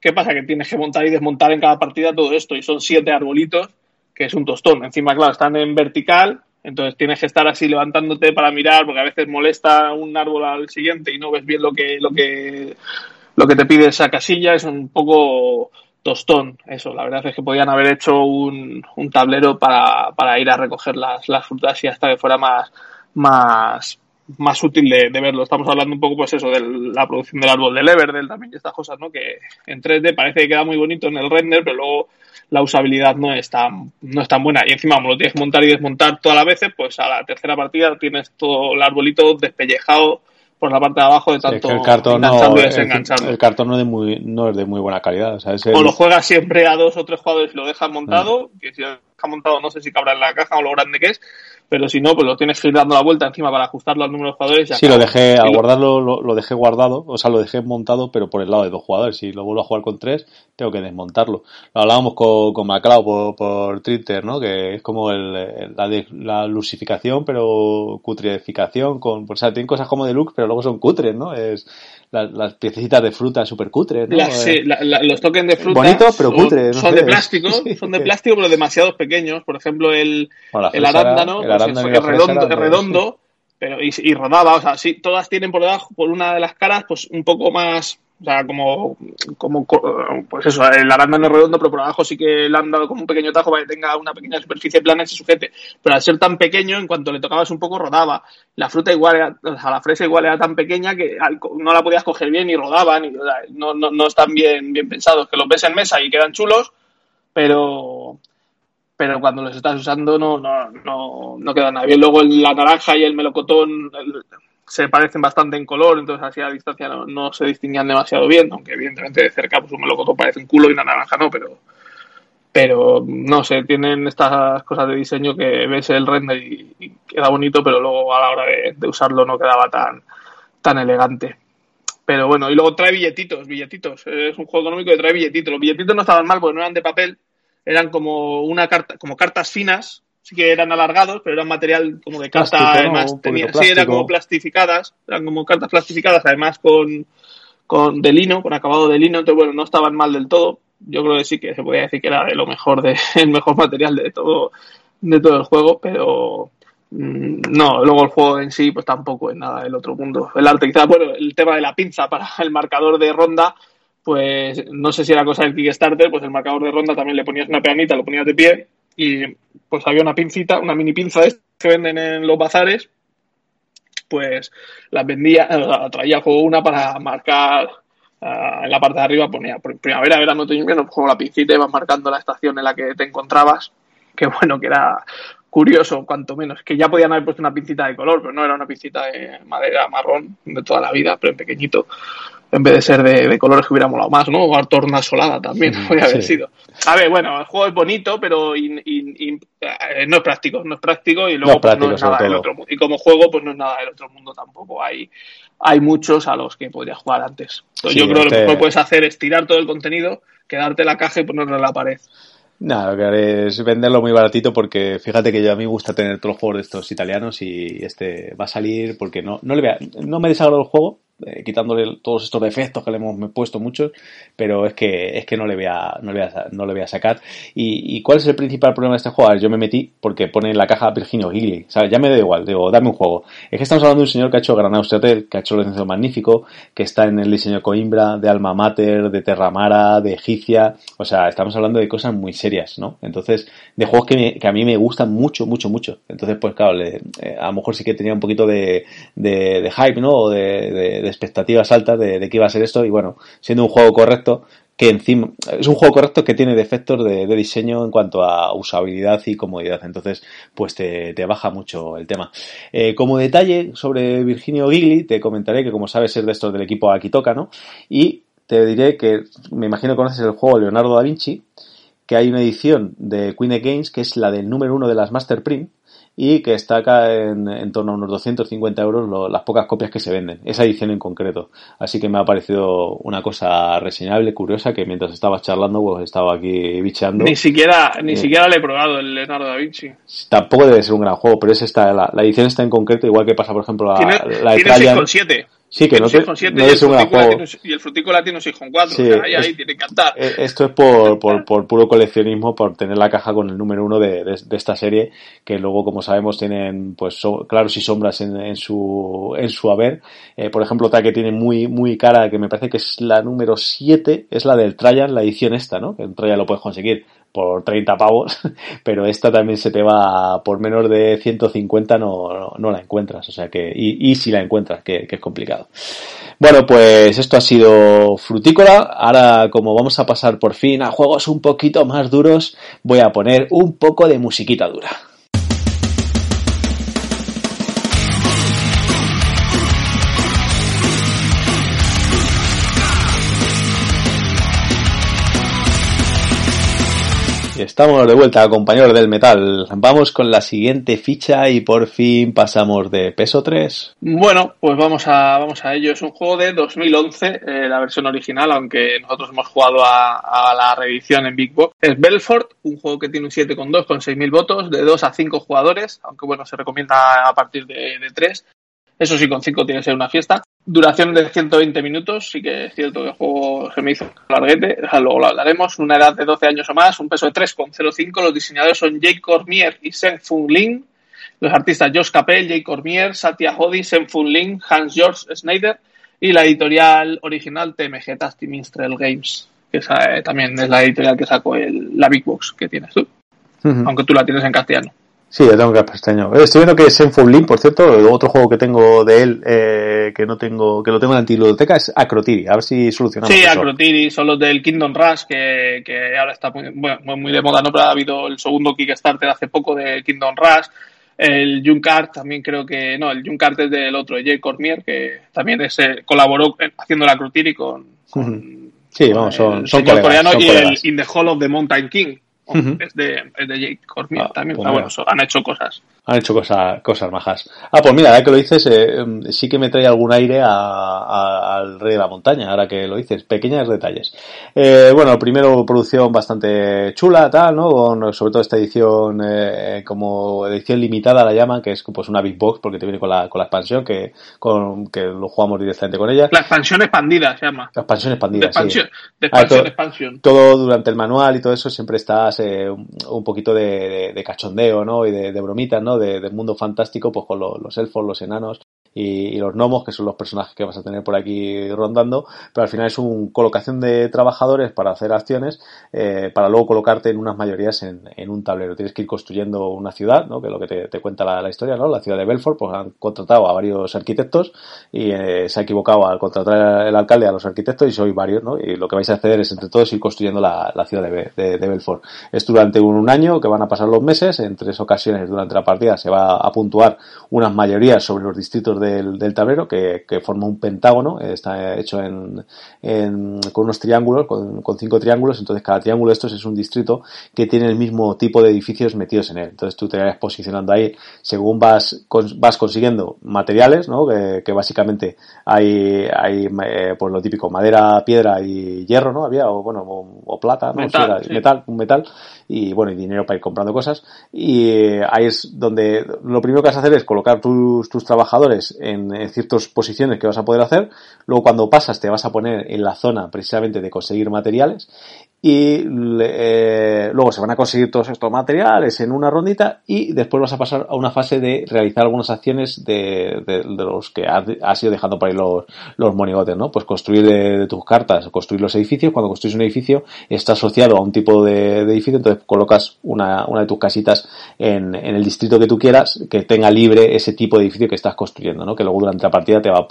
¿Qué pasa? Que tienes que montar y desmontar en cada partida todo esto y son siete arbolitos, que es un tostón. Encima, claro, están en vertical, entonces tienes que estar así levantándote para mirar porque a veces molesta un árbol al siguiente y no ves bien lo que, lo que, lo que te pide esa casilla. Es un poco tostón eso. La verdad es que podían haber hecho un, un tablero para, para, ir a recoger las, las frutas y hasta que fuera más, más, más útil de, verlo. Estamos hablando un poco, pues eso, de la producción del árbol del Everdell también y estas cosas, ¿no? Que en 3D parece que queda muy bonito en el render, pero luego la usabilidad no es tan, no es tan buena. Y encima, como lo tienes que montar y desmontar todas las veces, pues a la tercera partida tienes todo el arbolito despellejado por la parte de abajo de tanto el cartón no, el, cartón no, de muy, no es de muy buena calidad. O, lo juegas siempre a dos o tres jugadores y lo dejas montado, que si lo dejas montado no sé si cabrá en la caja o lo grande que es, pero si no, pues lo tienes que ir dando la vuelta encima para ajustarlo al número de jugadores. sí, lo dejé, al guardarlo, lo, dejé guardado, o sea, lo dejé montado, pero por el lado de dos jugadores. Si lo vuelvo a jugar con tres, tengo que desmontarlo. Lo hablábamos con, con Maclao por, por Twitter, ¿no? Que es como el, la, la lusificación, pero cutrificación, con, o sea, tienen cosas como de look, pero luego son cutres, ¿no? Es, las, piececitas de fruta súper cutres, ¿no? sí, los tokens de fruta. Bonitos, pero cutres. Son, de plástico, son de plástico, pero demasiado pequeños. Por ejemplo, el, el arándano, el, pues redondo, redondo pero y, rodaba, o sea, sí, todas tienen por debajo, por una de las caras, pues un poco más, o sea, como, como pues eso, el arándano es redondo, pero por abajo sí que le han dado como un pequeño tajo para que tenga una pequeña superficie plana y se sujete. Pero al ser tan pequeño, en cuanto le tocabas un poco, rodaba. La fruta igual, era, o sea, la fresa igual era tan pequeña que no la podías coger bien y rodaban, y, no, no, no están bien, bien pensados. Que los ves en mesa y quedan chulos, pero pero cuando los estás usando no, no, no, no queda nada bien. Luego la naranja y el melocotón se parecen bastante en color, entonces así a distancia no, se distinguían demasiado bien, aunque evidentemente de cerca pues un melocotón parece un culo y una naranja no, pero pero no sé, tienen estas cosas de diseño que ves el render y, queda bonito, pero luego a la hora de, de, usarlo no quedaba tan, tan elegante. Pero bueno, y luego trae billetitos, billetitos. Es un juego económico que trae billetitos. Los billetitos no estaban mal porque no eran de papel, eran como una carta, como cartas finas, sí que eran alargados, pero eran material como de carta, además sí, eran como plastificadas, eran como cartas plastificadas, además con, con de lino, con acabado de lino, entonces bueno, no estaban mal del todo. Yo creo que sí que se podía decir que era de lo mejor de, el mejor material de todo, de todo el juego, pero mm, no, luego el juego en sí, pues tampoco es nada del otro mundo. El arte, quizás, bueno, el tema de la pinza para el marcador de ronda, pues no sé si era cosa del Kickstarter, pues el marcador de ronda también le ponías una peanita, lo ponías de pie y pues había una pincita, una mini pinza de que venden en los bazares, pues las vendía, eh, traía una para marcar eh, en la parte de arriba ponía primavera, verano, otoño, invierno, juego la pincita y vas marcando la estación en la que te encontrabas, que bueno, que era curioso, cuanto menos, que ya podían haber puesto una pincita de color, pero no era una pincita de madera marrón de toda la vida, pero en pequeñito en vez de ser de, colores que hubiera molado más, ¿no? O torna solada también podría haber sido. A ver, bueno, el juego es bonito, pero eh, no es práctico, no es práctico y luego pues, no, es nada del otro mundo. Y como juego, pues no es nada del otro mundo tampoco. Hay, hay muchos a los que podría jugar antes. yo creo que lo que puedes hacer es tirar todo el contenido, quedarte la caja y ponerlo en la pared. Nada, lo que haré es venderlo muy baratito porque fíjate que yo a mí me gusta tener todos los juegos de estos italianos y este va a salir porque no, no le vea, no me desagrado el juego, eh, quitándole todos estos defectos que le hemos puesto muchos, pero es que, es que no le voy a, no le voy a, no le voy a sacar. ¿Y, cuál es el principal problema de este juego? yo me metí porque pone en la caja Virginio Gigli, ¿sabes? Ya me da igual, digo, dame un juego. Es que estamos hablando de un señor que ha hecho Granados Hotel, que ha hecho el magnífico, que está en el diseño Coimbra, de Alma Mater, de Terramara, de Egipcia, o sea, estamos hablando de cosas muy serias, ¿no? Entonces, de juegos que, que a mí me gustan mucho, mucho, mucho. Entonces, pues claro, eh, a lo mejor sí que tenía un poquito de, de, hype, ¿no? De expectativas altas de, de, que iba a ser esto y bueno, siendo un juego correcto, que encima es un juego correcto que tiene defectos de, diseño en cuanto a usabilidad y comodidad, entonces pues te, baja mucho el tema. Eh, como detalle sobre Virginio Gigli, te comentaré que como sabes es de estos del equipo Akitoka, ¿no? Y te diré que me imagino que conoces el juego Leonardo da Vinci, que hay una edición de Queen Games que es la del número uno de las Master Print, y que está acá en, en torno a unos 250 euros las pocas copias que se venden, esa edición en concreto. Así que me ha parecido una cosa reseñable, curiosa, que mientras estaba charlando, pues estaba aquí bicheando. Ni siquiera, ni eh, siquiera le he probado el Leonardo da Vinci. Tampoco debe ser un gran juego, pero es esta, la, edición está en concreto, igual que pasa, por ejemplo, la, ¿Tiene, la de ¿tiene 6,7? Sí, que no, te, 7 y, juego. y el frutícola tiene un 6 con 4. Sí, ahí, ahí tiene que estar. Eh, esto es por, por, por, puro coleccionismo, por tener la caja con el número 1 de, de, esta serie, que luego, como sabemos, tienen pues claros y sombras en, en, su, en su haber. Eh, por ejemplo, otra que tiene muy, muy cara, que me parece que es la número 7, es la del Trajan, la edición esta, ¿no? Que en Trajan lo puedes conseguir por 30 pavos, pero esta también se te va por menos de 150 no, no, la encuentras, o sea que, y, y si la encuentras, que, que, es complicado. Bueno, pues esto ha sido Frutícola, ahora como vamos a pasar por fin a juegos un poquito más duros, voy a poner un poco de musiquita dura. Estamos de vuelta, compañeros del metal. Vamos con la siguiente ficha y por fin pasamos de peso 3. Bueno, pues vamos a, vamos a ello. Es un juego de 2011, eh, la versión original, aunque nosotros hemos jugado a, la reedición en Big Box. Es Belfort, un juego que tiene un 7,2 con 6.000 votos, de 2 a 5 jugadores, aunque bueno, se recomienda a partir de, de 3. Eso sí, con 5 tiene que ser una fiesta. Duración de 120 minutos, sí que es cierto que el juego se me hizo larguete, luego lo hablaremos. Una edad de 12 años o más, un peso de 3,05. Los diseñadores son Jake Cormier y Sen Fung Lin. Los artistas Josh Capel, Jake Cormier, Satya Hodi, Sen Fung Lin, Hans George Schneider y la editorial original TMG Tasty Minstrel Games, que eh, también es la editorial que sacó el, la Big Box que tienes tú, aunque tú la tienes en castellano. Sí, ya tengo que pestaño. Eh, estoy viendo que es Link, por cierto, otro juego que tengo de él, eh, que no tengo, que lo tengo en la antibiblioteca, es Acrotiri. A ver si solucionamos Sí, Acrotiri, son los del Kingdom Rush, que, que ahora está muy, muy de moda, ¿no? Pero ha habido el segundo Kickstarter hace poco de Kingdom Rush. El Junkart también creo que, no, el Junkart es del otro, Jay Cormier, que también ese colaboró haciendo la Acrotiri con, Sí, vamos, son, son colegas, coreano y el In the Hall of the Mountain King, es, de, es de Jake Cormier ah, también. Pues ah, bueno, han hecho cosas. Han hecho cosas, cosas majas. Ah, pues mira, ahora que lo dices, eh, mm, sí que me trae algún aire al Rey de la Montaña, ahora que lo dices. Pequeños detalles. Eh, bueno, primero producción bastante chula, tal, ¿no? Con, sobre todo esta edición, eh, como edición limitada la llaman, que es pues una Big Box, porque te viene con la, con la expansión, que, con, que lo jugamos directamente con ella. La expansión expandida se llama. La expansión expandida, de expansión, De expansión, expansión. Todo durante el manual y todo eso siempre estás un poquito de, cachondeo, ¿no? Y de, de bromitas, ¿no? De, del mundo fantástico, pues con los elfos, los enanos y, los gnomos, que son los personajes que vas a tener por aquí rondando, pero al final es una colocación de trabajadores para hacer acciones, eh, para luego colocarte en unas mayorías en, un tablero. Tienes que ir construyendo una ciudad, ¿no? que es lo que te, cuenta la, historia, ¿no? la ciudad de Belfort, pues han contratado a varios arquitectos y eh, se ha equivocado al contratar el alcalde a los arquitectos y sois varios, ¿no? y lo que vais a hacer es entre todos ir construyendo la, ciudad de, de, Belfort. Es durante un, año que van a pasar los meses, en tres ocasiones durante la partida se va a puntuar unas mayorías sobre los distritos del, tablero que, forma un pentágono, está hecho en, con unos triángulos, con, cinco triángulos, entonces cada triángulo de estos es un distrito que tiene el mismo tipo de edificios metidos en él. Entonces tú te vas posicionando ahí según vas, vas consiguiendo materiales, ¿no? que, básicamente hay, hay eh, pues lo típico, madera, piedra y hierro, ¿no? Había, o bueno, o, plata, ¿no? Metal, metal, un metal, y bueno, y dinero para ir comprando cosas. Y eh, ahí es donde lo primero que vas a hacer es colocar tus, tus trabajadores en, ciertas posiciones que vas a poder hacer. Luego cuando pasas te vas a poner en la zona precisamente de conseguir materiales y eh, luego se van a conseguir todos estos materiales en una rondita y después vas a pasar a una fase de realizar algunas acciones de, los que has, ido dejando por ahí los, monigotes, ¿no? Pues construir de, tus cartas, construir los edificios. Cuando construyes un edificio está asociado a un tipo de, edificio, entonces colocas una, una de tus casitas en, en, el distrito que tú quieras que tenga libre ese tipo de edificio que estás construyendo, ¿no? Que luego durante la partida te va a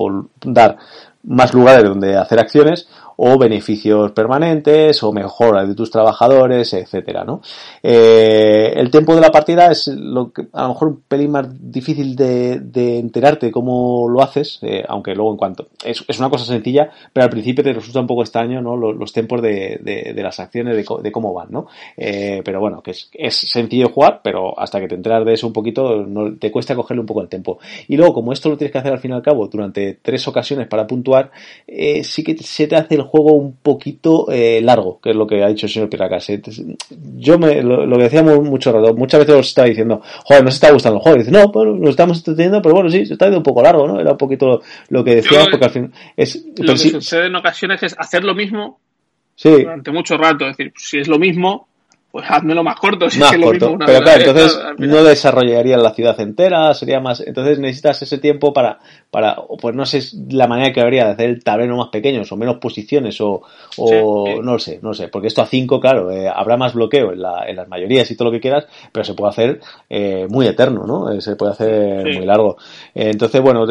dar más lugares donde hacer acciones o beneficios permanentes o mejora de tus trabajadores, etcétera, ¿no? Eh, el tiempo de la partida es lo que a lo mejor un pelín más difícil de, de enterarte cómo lo haces, eh, aunque luego en cuanto es, es, una cosa sencilla, pero al principio te resulta un poco extraño, ¿no? Los, tiempos de, de, las acciones, de, cómo van, ¿no? Eh, pero bueno, que es, es sencillo jugar, pero hasta que te enteras de eso un poquito, no, te cuesta cogerle un poco el tiempo. Y luego, como esto lo tienes que hacer al fin y al cabo durante tres ocasiones para puntuar, sí que se te hace el juego un poquito eh, largo, que es lo que ha dicho el señor Piracas. Yo me, lo, que decíamos mucho rato, muchas veces os estaba diciendo, joder, nos está gustando el juego. Y dice, no, pues nos estamos entreteniendo, pero bueno, sí, se está yendo un poco largo, ¿no? Era un poquito lo que decíamos, porque al final es... Lo que sucede en ocasiones es hacer lo mismo durante mucho rato. Es decir, si es lo mismo, pues házmelo más corto. Si más corto. Pero claro, entonces no desarrollaría la ciudad entera, sería más. Entonces necesitas ese tiempo para, para, pues no sé la manera que habría de hacer el tablero más pequeño, o menos posiciones, o, o no lo sé, no sé. Porque esto a 5, claro, eh, habrá más bloqueo en, la, en las mayorías y todo lo que quieras, pero se puede hacer eh, muy eterno, ¿no? Eh, se puede hacer muy largo. entonces, bueno,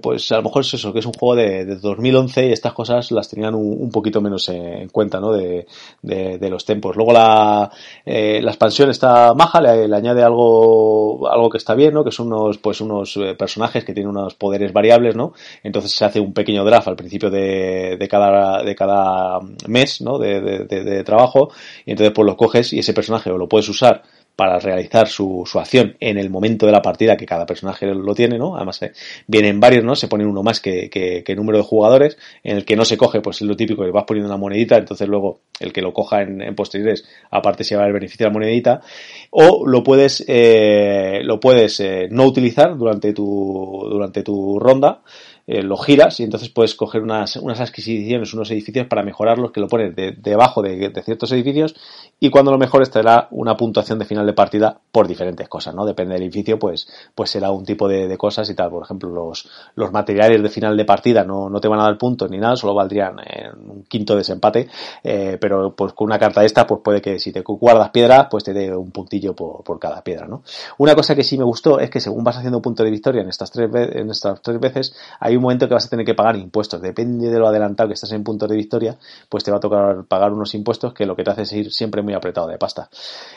pues a lo mejor es eso, que es un juego de, de 2011 y estas cosas las tenían un, un poquito menos en cuenta, ¿no? De, de, de los tempos. Luego la eh, la, expansión está maja, le, añade algo, algo que está bien, ¿no? Que son unos, pues unos eh, personajes que tienen unos poderes variables, ¿no? Entonces se hace un pequeño draft al principio de, de cada, de cada mes, ¿no? De, de, trabajo, y entonces pues lo coges y ese personaje lo puedes usar para realizar su, su, acción en el momento de la partida que cada personaje lo tiene, ¿no? Además eh, vienen varios, ¿no? Se pone uno más que, que, que, número de jugadores, en el que no se coge, pues es lo típico, que vas poniendo una monedita, entonces luego el que lo coja en, posteriores, aparte se va el beneficio de la monedita, o lo puedes, eh, lo puedes eh, no utilizar durante tu, durante tu ronda, eh, lo giras y entonces puedes coger unas, unas adquisiciones, unos edificios para mejorarlos que lo pones debajo de, ciertos edificios y cuando lo mejores te dará una puntuación de final de partida por diferentes cosas, ¿no? Depende del edificio, pues, pues será un tipo de, cosas y tal. Por ejemplo, los, los materiales de final de partida no, no te van a dar puntos ni nada, solo valdrían un quinto desempate, eh, pero pues con una carta de esta, pues puede que si te guardas piedras, pues te dé un puntillo por, por cada piedra, ¿no? Una cosa que sí me gustó es que según vas haciendo punto de victoria en estas tres, en estas tres veces, hay un momento que vas a tener que pagar impuestos. Depende de lo adelantado que estás en puntos de victoria, pues te va a tocar pagar unos impuestos que lo que te hace es ir siempre muy apretado de pasta.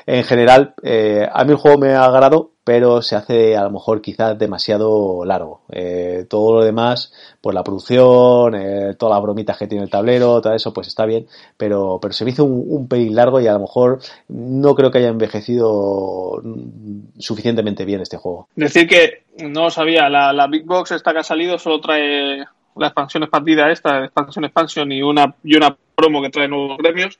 En general, eh, a mí el juego me ha agradado, pero se hace a lo mejor quizás demasiado largo. Eh, todo lo demás, pues la producción, eh, todas las bromitas que tiene el tablero, todo eso, pues está bien, pero, pero se me hizo un, un pelín largo y a lo mejor no creo que haya envejecido suficientemente bien este juego. Decir que no sabía, la, la Big Box esta que ha salido solo trae la expansión expandida esta, expansión expansión y una, y una promo que trae nuevos gremios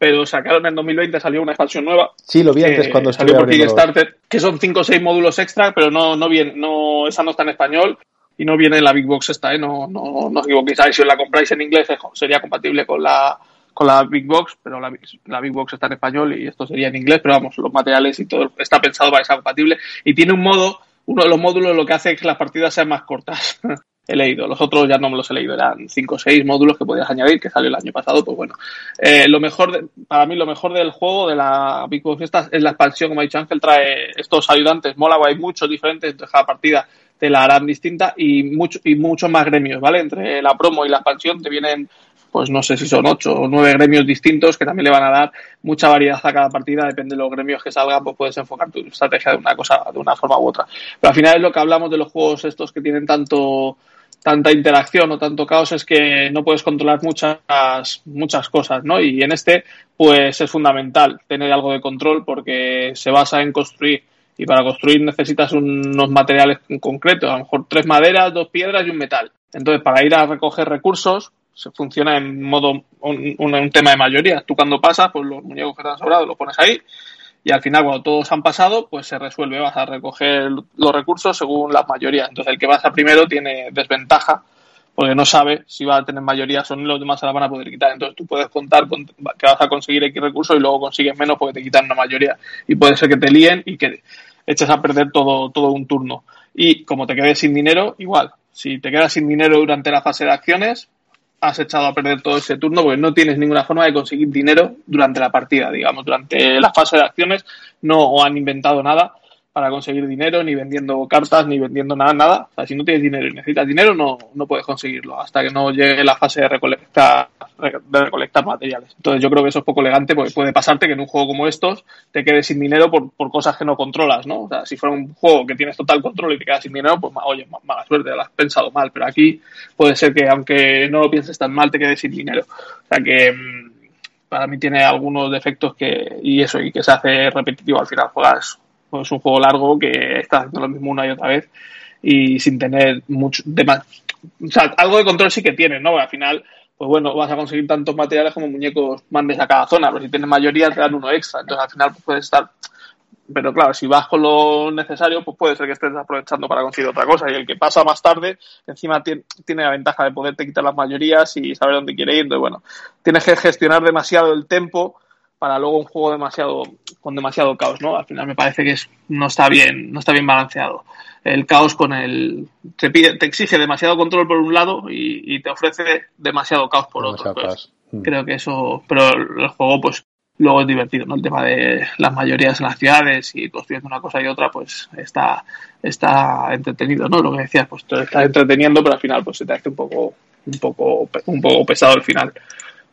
pero sacaron en 2020, salió una expansión nueva. Sí, lo vi antes cuando salió por Kickstarter, que son 5 o 6 módulos extra, pero no, no viene, no, esa no está en español y no viene en la Big Box esta, ¿eh? no, no, no os equivoquéis, si os la compráis en inglés sería compatible con la, con la Big Box, pero la, la, Big Box está en español y esto sería en inglés, pero vamos, los materiales y todo está pensado para que sea compatible y tiene un modo, uno de los módulos lo que hace es que las partidas sean más cortas. he leído. Los otros ya no me los he leído, eran 5 o 6 módulos que podías añadir, que salió el año pasado, pues bueno. Eh, lo mejor, para mí, lo mejor del juego, de la Big Box es la expansión, como ha dicho Ángel, trae estos ayudantes, mola, hay muchos diferentes, entonces cada partida te la harán distinta y mucho, y muchos más gremios, ¿vale? Entre la promo y la expansión te vienen pues no sé si son ocho o nueve gremios distintos que también le van a dar mucha variedad a cada partida, depende de los gremios que salgan, pues puedes enfocar tu estrategia de una cosa, de una forma u otra. Pero al final es lo que hablamos de los juegos estos que tienen tanto tanta interacción o tanto caos es que no puedes controlar muchas, muchas cosas, ¿no? Y en este, pues es fundamental tener algo de control porque se basa en construir. Y para construir necesitas unos materiales concretos, a lo mejor tres maderas, dos piedras y un metal. Entonces, para ir a recoger recursos, se funciona en modo un, un, tema de mayoría. Tú cuando pasas, pues los muñecos que te han sobrado los pones ahí y al final cuando todos han pasado, pues se resuelve, vas a recoger los recursos según la mayoría. Entonces el que pasa primero tiene desventaja porque no sabe si va a tener mayoría o no, los demás se la van a poder quitar. Entonces tú puedes contar con que vas a conseguir X recursos y luego consigues menos porque te quitan una mayoría. Y puede ser que te líen y que eches a perder todo, todo un turno. Y como te quedes sin dinero, igual. Si te quedas sin dinero durante la fase de acciones, has echado a perder todo ese turno porque no tienes ninguna forma de conseguir dinero durante la partida, digamos, durante la fase de acciones no han inventado nada para conseguir dinero, ni vendiendo cartas, ni vendiendo nada, nada. O sea, si no tienes dinero y necesitas dinero, no, no puedes conseguirlo hasta que no llegue la fase de recolectar, de recolectar materiales. Entonces yo creo que eso es poco elegante porque puede pasarte que en un juego como estos te quedes sin dinero por, por cosas que no controlas, ¿no? O sea, si fuera un juego que tienes total control y te quedas sin dinero, pues oye, mala suerte, lo has pensado mal. Pero aquí puede ser que aunque no lo pienses tan mal, te quedes sin dinero. O sea que mm, para mí tiene algunos defectos que, y eso, y que se hace repetitivo al final juegas pues es un juego largo que está haciendo lo mismo una y otra vez y sin tener mucho de más. O sea, algo de control sí que tiene, ¿no? al final, pues bueno, vas a conseguir tantos materiales como muñecos mandes a cada zona, pero si tienes mayoría te dan uno extra, entonces al final pues, puedes estar pero claro, si vas con lo necesario, pues puede ser que estés aprovechando para conseguir otra cosa. Y el que pasa más tarde, encima tiene, la ventaja de poderte quitar las mayorías y saber dónde quiere ir. Entonces, bueno, tienes que gestionar demasiado el tempo para luego un juego demasiado con demasiado caos, ¿no? Al final me parece que es, no está bien, no está bien balanceado. El caos con el te pide, te exige demasiado control por un lado y, te ofrece demasiado caos por otro. Pues, mm. creo que eso, pero el juego pues luego es divertido, ¿no? El tema de las mayorías en las ciudades y construyendo una cosa y otra, pues está, está entretenido, ¿no? Lo que decías, pues te está entreteniendo, pero al final pues se te hace un poco, un poco, un poco pesado el final.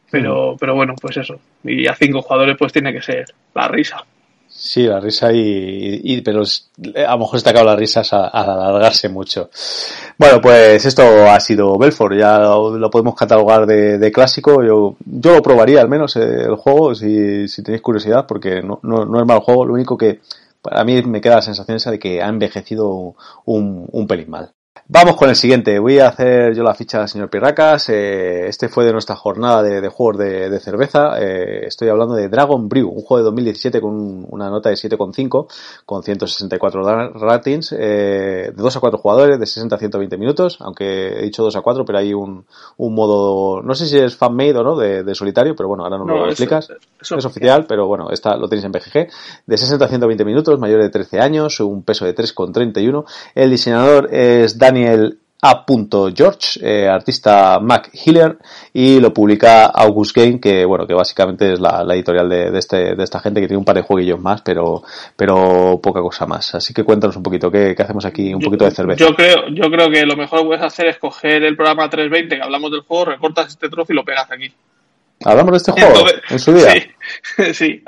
Pero, pero bueno, pues eso. Y a cinco jugadores pues tiene que ser la risa. Sí, la risa y, pero a lo mejor está acabado la risa a, alargarse mucho. Bueno, pues esto ha sido Belfort, ya lo, podemos catalogar de, clásico. Yo, yo lo probaría al menos eh, el juego si, si tenéis curiosidad, porque no, no, es mal juego. Lo único que a mí me queda la sensación esa de que ha envejecido un, un pelín mal. Vamos con el siguiente. Voy a hacer yo la ficha del señor Pirracas. Eh, este fue de nuestra jornada de, juegos de, cerveza. Eh, estoy hablando de Dragon Brew, un juego de 2017 con una nota de 7,5, con 164 ratings, eh, de 2 a 4 jugadores, de 60 a 120 minutos, aunque he dicho 2 a 4, pero hay un, un modo, no sé si es fan-made o no, de, solitario, pero bueno, ahora no, lo explicas. Es, oficial, pero bueno, esta lo tenéis en BGG. De 60 a 120 minutos, mayor de 13 años, un peso de 3,31. El diseñador es Dani Daniel A. George, eh, artista Mac Hiller, y lo publica August Game, que bueno, que básicamente es la, editorial de, este, de esta gente que tiene un par de jueguillos más, pero, pero poca cosa más. Así que cuéntanos un poquito, ¿qué, hacemos aquí? Un poquito de cerveza. Yo creo, yo creo que lo mejor que puedes hacer es coger el programa 320 que hablamos del juego, recortas este trozo y lo pegas aquí. ¿Hablamos de este juego? ¿En su día? Sí, sí,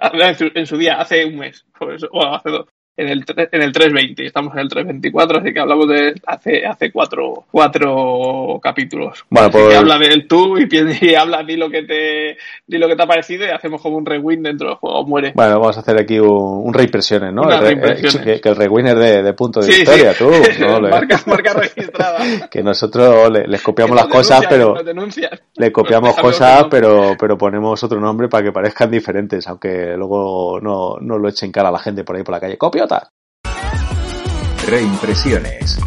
en su día, hace un mes, o hace dos en el, en el 320, estamos en el 324, así que hablamos de hace, hace cuatro, cuatro capítulos. Bueno, pues... habla del tú y, y habla, di lo que te, di lo que te ha parecido y hacemos como un rewind dentro del juego, muere. Bueno, vamos a hacer aquí un, un reimpresiones, ¿no? El, que, el rewind es de, de punto de historia, tú. ¿no? marca, marca registrada. que nosotros le, les copiamos las cosas, pero le copiamos cosas, pero, pero ponemos otro nombre para que parezcan diferentes, aunque luego no, no lo echen cara a la gente por ahí por la calle. Copio Reimpresiones.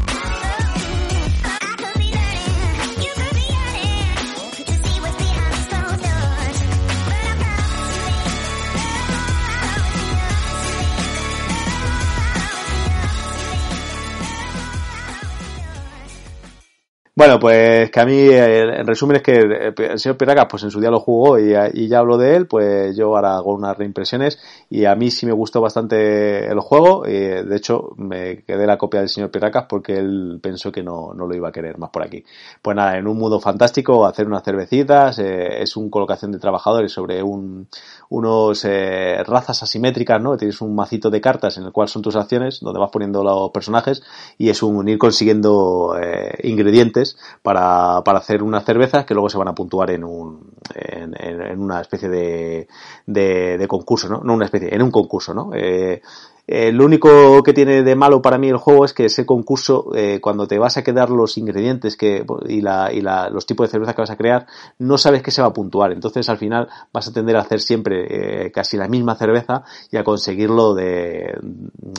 Bueno, pues que a mí, en resumen, es que eh, el señor Piragas, pues en su día lo jugó y, ya hablo de él, pues yo ahora hago unas reimpresiones y a mí sí me gustó bastante el juego. Y de hecho, me quedé la copia del señor Piracas porque él pensó que no, no lo iba a querer más por aquí. Pues nada, en un mundo fantástico, hacer unas cervecitas, eh, es un colocación de trabajadores sobre un, unos razas asimétricas, ¿no? Tienes un macito de cartas en el cual son tus acciones, donde vas poniendo los personajes y es un ir consiguiendo ingredientes para, para hacer unas cervezas que luego se van a puntuar en un en, una especie de, de, concurso, ¿no? No una en un concurso, ¿no? Eh, eh, lo único que tiene de malo para mí el juego es que ese concurso, eh, cuando te vas a quedar los ingredientes que, y, la, y la, los tipos de cerveza que vas a crear, no sabes qué se va a puntuar. Entonces al final vas a tender a hacer siempre eh, casi la misma cerveza y a conseguirlo de,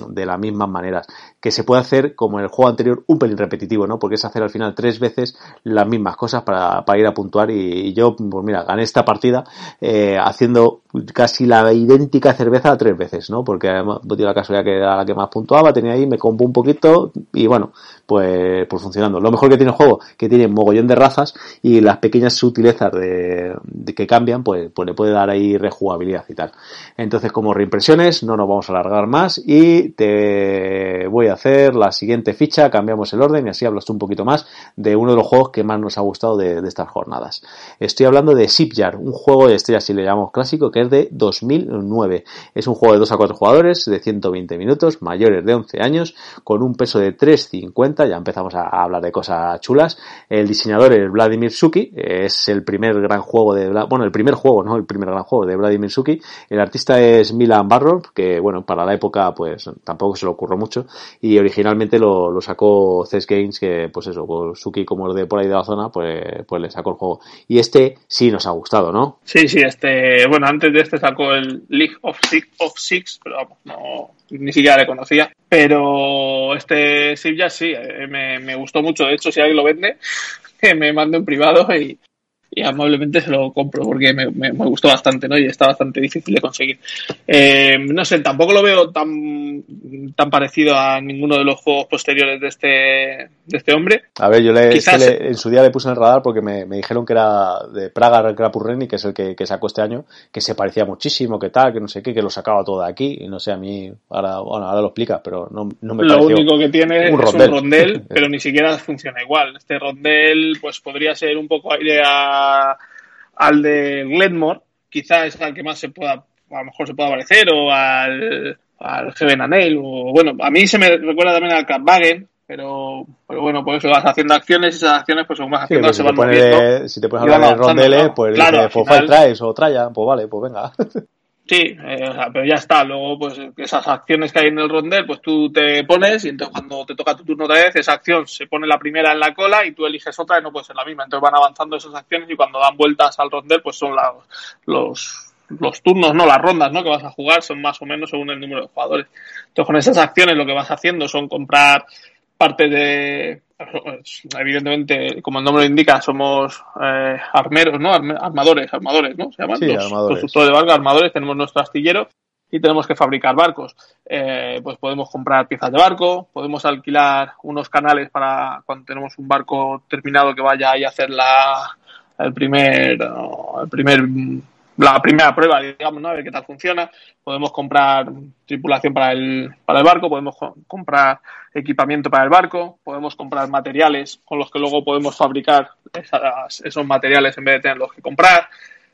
de las mismas maneras. Que se puede hacer, como en el juego anterior, un pelín repetitivo, ¿no? Porque es hacer al final tres veces las mismas cosas para, para ir a puntuar. Y, yo, pues mira, gané esta partida haciendo casi la idéntica cerveza tres veces, ¿no? Porque además, la casualidad que era la que más puntuaba, tenía ahí, me compó un poquito y bueno, pues, pues funcionando. Lo mejor que tiene el juego, que tiene mogollón de razas y las pequeñas sutilezas de, que cambian, pues, pues le puede dar ahí rejugabilidad y tal. Entonces, como reimpresiones, no nos vamos a alargar más y te voy a hacer la siguiente ficha, cambiamos el orden y así hablas tú un poquito más de uno de los juegos que más nos ha gustado de, estas jornadas. Estoy hablando de Shipyard, un juego de estrellas, si le llamamos clásico, que es de 2009. Es un juego de 2 a 4 jugadores, de 100 120 minutos, mayores de 11 años, con un peso de 3,50, ya empezamos a hablar de cosas chulas. El diseñador es Vladimir Suki, es el primer gran juego de, bueno, el primer juego, no el primer gran juego de Vladimir Suki. El artista es Milan Barrow, que bueno, para la época pues tampoco se le ocurrió mucho, y originalmente lo, lo sacó CES Games, que pues eso, pues Suki como es de por ahí de la zona, pues, pues le sacó el juego. Y este sí nos ha gustado, ¿no? Sí, sí, este, bueno, antes de este sacó el League of Six, of Six pero vamos, no, ni siquiera le conocía. Pero este Sip ya sí, eh, me, me, gustó mucho. De hecho, si alguien lo vende, me mande en privado y, y amablemente se lo compro porque me, me, gustó bastante, ¿no? Y está bastante difícil de conseguir. Eh, no sé, tampoco lo veo tan, tan parecido a ninguno de los juegos posteriores de este, de este hombre. A ver, yo le, en su día le puse en el radar porque me, me dijeron que era de Praga Krapurreni, que es el que, que, sacó este año, que se parecía muchísimo, que tal, que no sé qué, que lo sacaba todo de aquí, y no sé, a mí, ahora, bueno, ahora lo explicas, pero no, no me Lo único que tiene es un rondel, pero ni siquiera funciona igual. Este rondel, pues podría ser un poco aire a al de Glenmore, quizás es al que más se pueda, a lo mejor se pueda parecer, o al, al Heaven and o bueno, a mí se me recuerda también al Wagen, pero, pero bueno, por eso vas haciendo acciones y esas acciones, pues según vas haciendo, pues se van moviendo. Si te puedes hablar de rondeles, pues claro, pues traes o traya, pues vale, pues venga. Sí, eh, o sea, pero ya está. Luego, pues esas acciones que hay en el rondel, pues tú te pones y entonces cuando te toca tu turno otra vez, esa acción se pone la primera en la cola y tú eliges otra y no puede ser la misma. Entonces van avanzando esas acciones y cuando dan vueltas al rondel, pues son los, los turnos, no las rondas, ¿no? Que vas a jugar son más o menos según el número de jugadores. Entonces con esas acciones lo que vas haciendo son comprar parte de, evidentemente, como el nombre lo indica, somos eh, armeros, ¿no? armadores, armadores, ¿no? Se llaman los constructores de barcos, armadores, tenemos nuestro astillero y tenemos que fabricar barcos. Eh, pues podemos comprar piezas de barco, podemos alquilar unos canales para cuando tenemos un barco terminado que vaya ahí a hacer la, el primer, el primer la primera prueba, digamos, ¿no? A ver qué tal funciona. Podemos comprar tripulación para el, para el barco, podemos comprar equipamiento para el barco, podemos comprar materiales con los que luego podemos fabricar esos materiales en vez de tenerlos que comprar,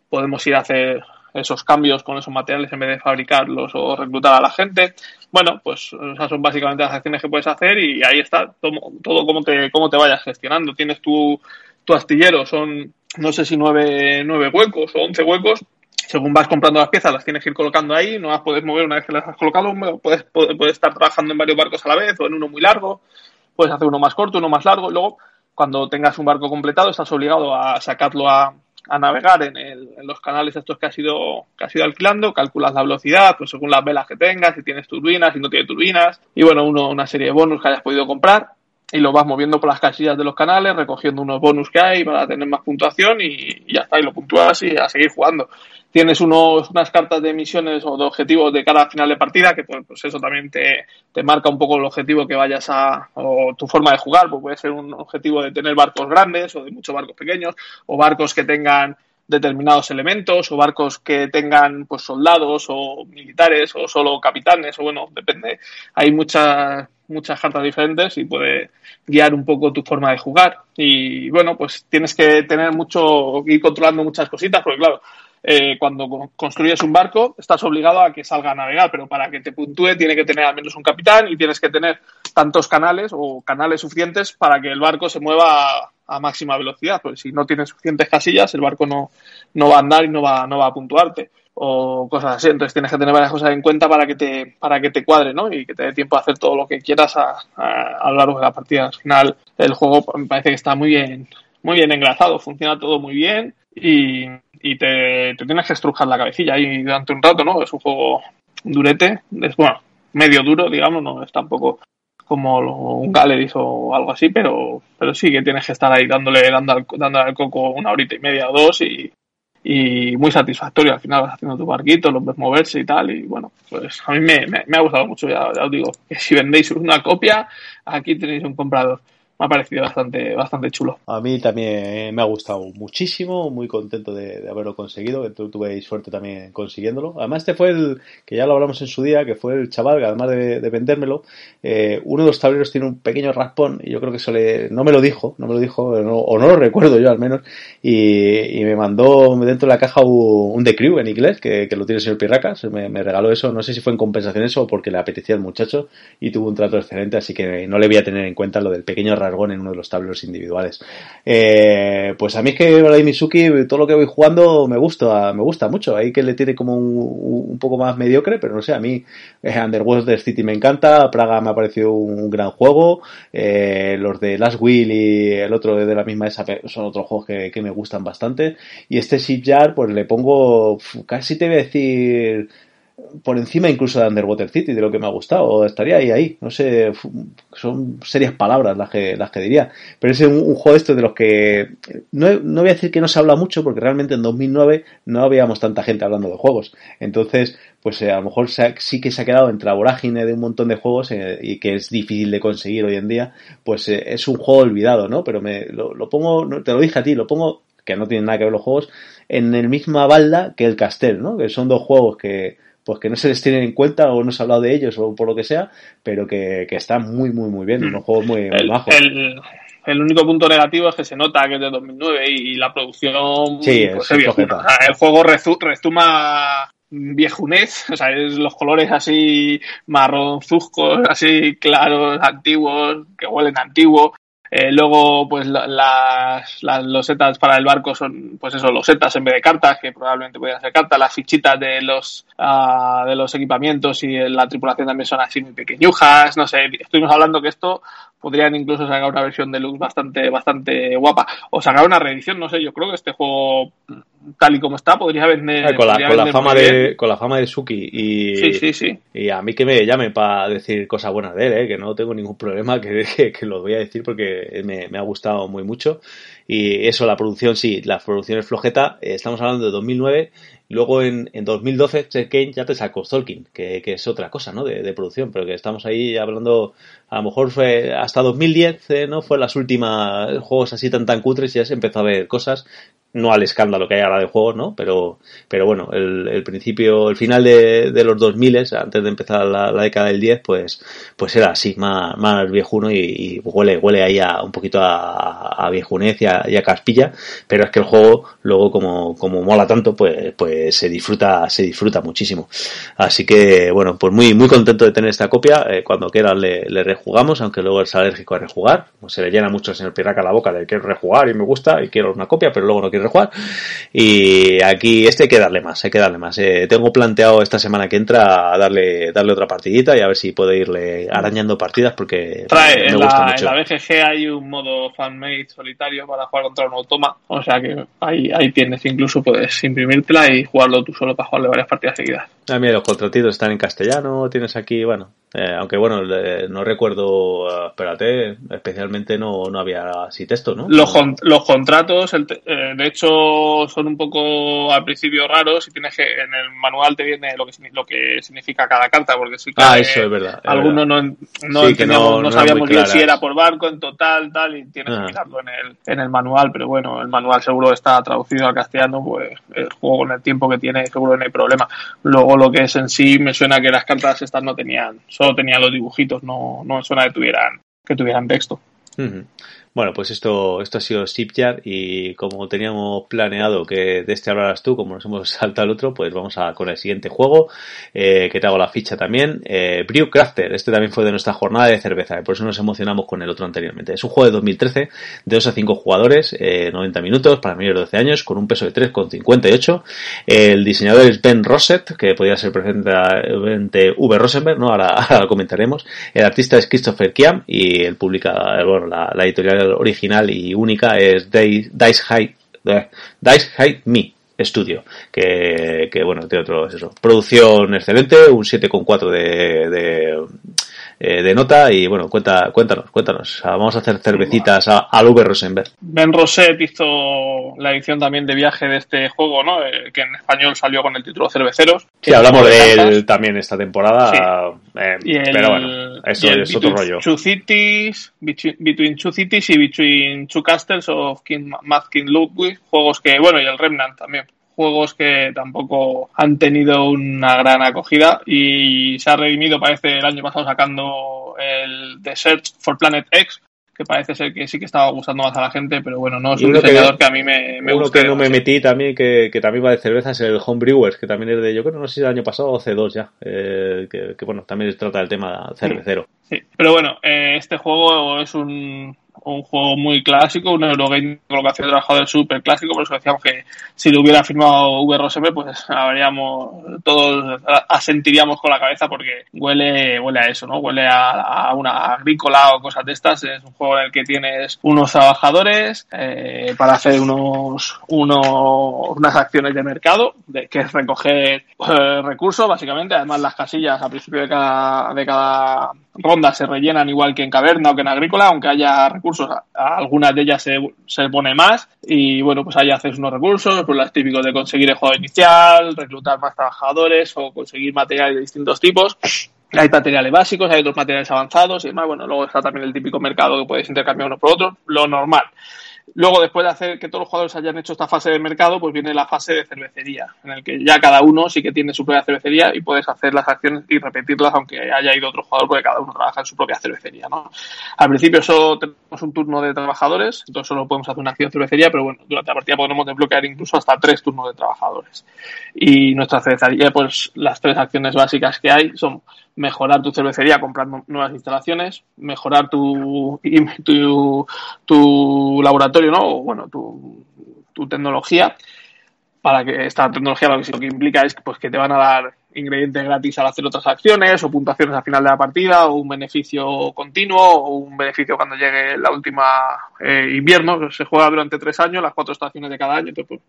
podemos ir a hacer esos cambios con esos materiales en vez de fabricarlos o reclutar a la gente. Bueno, pues esas son básicamente las acciones que puedes hacer y ahí está todo, todo cómo te, cómo te vayas gestionando. Tienes tu, tu astillero, son no sé si nueve, nueve huecos o once huecos. Según vas comprando las piezas, las tienes que ir colocando ahí, no las puedes mover una vez que las has colocado, puedes, puedes, estar trabajando en varios barcos a la vez o en uno muy largo, puedes hacer uno más corto, uno más largo, luego cuando tengas un barco completado estás obligado a sacarlo a, a navegar en, el, en, los canales estos que has ido que has ido alquilando, calculas la velocidad, pues según las velas que tengas, si tienes turbinas, si no tienes turbinas, y bueno, uno, una serie de bonus que hayas podido comprar y lo vas moviendo por las casillas de los canales, recogiendo unos bonus que hay para tener más puntuación y, ya está, y lo puntúas y a seguir jugando. Tienes unos, unas cartas de misiones o de objetivos de cara final de partida, que pues, pues, eso también te, te, marca un poco el objetivo que vayas a, o tu forma de jugar, pues puede ser un objetivo de tener barcos grandes o de muchos barcos pequeños, o barcos que tengan determinados elementos o barcos que tengan pues soldados o militares o solo capitanes o bueno depende. Hay muchas muchas cartas diferentes y puede guiar un poco tu forma de jugar. Y bueno pues tienes que tener mucho ir controlando muchas cositas porque claro eh, cuando construyes un barco estás obligado a que salga a navegar, pero para que te puntúe tiene que tener al menos un capitán y tienes que tener tantos canales o canales suficientes para que el barco se mueva a, máxima velocidad, pues si no tienes suficientes casillas el barco no, no va a andar y no va, no va a puntuarte o cosas así. Entonces tienes que tener varias cosas en cuenta para que te, para que te cuadre, ¿no? Y que te dé tiempo a hacer todo lo que quieras a, a, lo largo de la partida. Al final, el juego me parece que está muy bien, muy bien engrasado, funciona todo muy bien y, y te, te, tienes que estrujar la cabecilla ahí durante un rato, ¿no? Es un juego durete, es bueno, medio duro, digamos, no es tampoco como un Galleries o algo así, pero, pero sí que tienes que estar ahí dándole, dándole, dándole al coco una horita y media o dos y, y muy satisfactorio. Al final vas haciendo tu barquito, los ves moverse y tal. Y bueno, pues a mí me, me, ha gustado mucho. Ya, os digo que si vendéis una copia, aquí tenéis un comprador. Me ha parecido bastante, bastante chulo. A mí también me ha gustado muchísimo, muy contento de, haberlo conseguido, que tuve suerte también consiguiéndolo. Además, este fue el, que ya lo hablamos en su día, que fue el chaval, que además de, vendérmelo, eh, uno de los tableros tiene un pequeño raspón, y yo creo que eso le, no me lo dijo, no me lo dijo, o no lo recuerdo yo al menos, y, me mandó dentro de la caja un, Crew en inglés, que, lo tiene el señor Pirracas, me, me regaló eso, no sé si fue en compensación eso o porque le apetecía al muchacho, y tuvo un trato excelente, así que no le voy a tener en cuenta lo del pequeño en uno de los tableros individuales. Eh, pues a mí es que Vladimir Mizuki, todo lo que voy jugando me gusta, me gusta mucho. Ahí que le tiene como un, poco más mediocre, pero no sé, a mí eh, Underwater City me encanta, Praga me ha parecido un gran juego, eh, los de Last Will y el otro de la misma esa son otros juegos que, que me gustan bastante. Y este Shipyard, pues le pongo, casi te voy a decir por encima incluso de Underwater City, de lo que me ha gustado, estaría ahí, ahí, no sé, son serias palabras las que, las que diría, pero es un, juego este de los que, no, no, voy a decir que no se habla mucho, porque realmente en 2009 no habíamos tanta gente hablando de juegos, entonces, pues eh, a lo mejor sí que se ha quedado entre la vorágine de un montón de juegos eh, y que es difícil de conseguir hoy en día, pues eh, es un juego olvidado, ¿no? Pero me lo, lo pongo, te lo dije a ti, lo pongo, que no tiene nada que ver los juegos, en el misma balda que el Castel, ¿no? Que son dos juegos que pues que no se les tiene en cuenta o no se ha hablado de ellos o por lo que sea, pero que, que están muy, muy, muy bien, unos juegos muy, el, bajos. El, único punto negativo es que se nota que es de 2009 y, la producción sí, pues, es el juego rezuma viejunés, o sea, es los colores así marronzuscos, así claros, antiguos, que huelen antiguo. Eh, luego, pues las, las losetas para el barco son, pues eso, losetas en vez de cartas, que probablemente podrían ser cartas. Las fichitas de los, uh, de los equipamientos y la tripulación también son así muy pequeñujas. No sé, estuvimos hablando que esto podrían incluso sacar una versión deluxe bastante, bastante guapa. O sacar una reedición, no sé, yo creo que este juego tal y como está, podría vender. Ah, con, la, con la fama de, con la fama de Suki y, sí, sí, sí. y a mí que me llame para decir cosas buenas de él, ¿eh? que no tengo ningún problema, que, que, lo voy a decir porque me, me, ha gustado muy mucho. Y eso, la producción, sí, la producción es flojeta. Eh, estamos hablando de 2009 Luego en, en 2012 Kane ya te sacó Tolkien, que, que, es otra cosa, ¿no? De, de, producción, pero que estamos ahí hablando, a lo mejor fue hasta 2010, eh, ¿no? Fue las últimas juegos así tan tan cutres y ya se empezó a ver cosas no al escándalo que hay ahora de juegos, ¿no? Pero, pero bueno, el, principio, el final de, de, los 2000, antes de empezar la, década del 10, pues, pues era así, más, más viejuno y, huele, huele ahí a, un poquito a, a viejunez y a, caspilla, pero es que el juego luego como, como mola tanto, pues, pues se disfruta, se disfruta muchísimo. Así que, bueno, pues muy, muy contento de tener esta copia, eh, cuando quiera le, rejugamos, aunque luego es alérgico a rejugar, se le llena mucho el señor Pirraca la boca de que rejugar y me gusta y quiero una copia, pero luego no quiero rejugar. Y aquí este hay que darle más, hay que darle más. Eh, tengo planteado esta semana que entra darle, darle otra partidita y a ver si puedo irle arañando partidas porque me, gusta mucho. En la BGG hay un modo fanmade solitario para jugar contra un automa, o sea que ahí, ahí tienes, incluso puedes imprimírtela y jugarlo tú solo para jugarle varias partidas seguidas. Ah, mira, los contratitos están en castellano, tienes aquí, bueno, eh, aunque bueno, no recuerdo, uh, espérate, especialmente no, no había así texto, ¿no? Los, los contratos, el eh, de hecho, son un poco al principio raros y tienes que, en el manual te viene lo que, lo que significa cada carta, porque sí que ah, eso es verdad. algunos no, no, no, sabíamos bien si era por barco en total, tal, y tienes que ah. mirarlo en el, en el manual, pero bueno, el manual seguro está traducido al castellano, pues el juego con el tiempo que tiene seguro no hay problema. Luego lo que es en sí, me suena que las cartas estas no tenían, solo tenían los dibujitos, no, no suena que tuvieran, que tuvieran texto. Bueno, pues esto, esto ha sido Shipyard y como teníamos planeado que de este hablarás tú, como nos hemos saltado al otro, pues vamos a con el siguiente juego, eh, que te hago la ficha también. Eh, Brew Crafter, este también fue de nuestra jornada de cerveza, y por eso nos emocionamos con el otro anteriormente. Es un juego de 2013, de 2 a 5 jugadores, eh, 90 minutos, para mayores de 12 años, con un peso de 3,58. El diseñador es Ben Rosset, que podría ser presente V. Rosenberg, ¿no? Ahora, ahora, lo comentaremos. El artista es Christopher Kiam y el publica, bueno, la, la editorial original y única es Dice High, Dice High Me Studio, que, que bueno, tiene otro, eso. Producción excelente, un 7,4 de, de eh, de nota y bueno, cuenta, cuéntanos, cuéntanos. Vamos a hacer cervecitas al V Rosenberg. Ben Roset hizo la edición también de viaje de este juego, ¿no? Eh, que en español salió con el título Cerveceros. Sí, hablamos de él también esta temporada, pero bueno, eso es otro rollo. Two Cities, between, Two Cities y Between Two Castles of King, Mad King Ludwig, juegos que, bueno, y el Remnant también juegos que tampoco han tenido una gran acogida y se ha redimido, parece, el año pasado sacando el The Search for Planet X, que parece ser que sí que estaba gustando más a la gente, pero bueno, no es un diseñador que, a mí me, me uno que no me metí también, que, que, también va de cerveza, es el Homebrewers, que también es de, yo creo, no sé si el año pasado o hace dos ya, eh, que, que, bueno, también trata del tema cervecero. Sí, pero bueno, eh, este juego es un, un juego muy clásico, un Eurogame con lo que trabajador súper clásico, por eso decíamos que si lo hubiera firmado VRSM, pues habríamos, todos asentiríamos con la cabeza porque huele, huele a eso, ¿no? Huele a, una agrícola o cosas de estas. Es un juego en el que tienes unos trabajadores eh, para hacer unos, unos, unas acciones de mercado, de, que es recoger eh, recursos, básicamente. Además, las casillas a principio de cada, de cada rondas se rellenan igual que en caverna o que en agrícola, aunque haya recursos, algunas de ellas se, se pone más y bueno, pues ahí haces unos recursos, pues las típicos de conseguir el juego inicial, reclutar más trabajadores o conseguir materiales de distintos tipos. Hay materiales básicos, hay otros materiales avanzados y demás. Bueno, luego está también el típico mercado que puedes intercambiar uno por otro, lo normal. Luego, después de hacer que todos los jugadores hayan hecho esta fase de mercado, pues viene la fase de cervecería, en el que ya cada uno sí que tiene su propia cervecería y puedes hacer las acciones y repetirlas aunque haya ido otro jugador, porque cada uno trabaja en su propia cervecería, ¿no? Al principio solo tenemos un turno de trabajadores, entonces solo podemos hacer una acción de cervecería, pero bueno, durante la partida podemos desbloquear incluso hasta tres turnos de trabajadores. Y nuestra cervecería, pues las tres acciones básicas que hay son mejorar tu cervecería comprando nuevas instalaciones, mejorar tu, tu, laboratorio, ¿no? O, bueno, tu, tu tecnología, para que esta tecnología lo que, implica es pues, que te van a dar ingredientes gratis al hacer otras acciones o puntuaciones al final de la partida o un beneficio continuo o un beneficio cuando llegue la última eh, invierno. Se juega durante tres años, las cuatro estaciones de cada año. Entonces,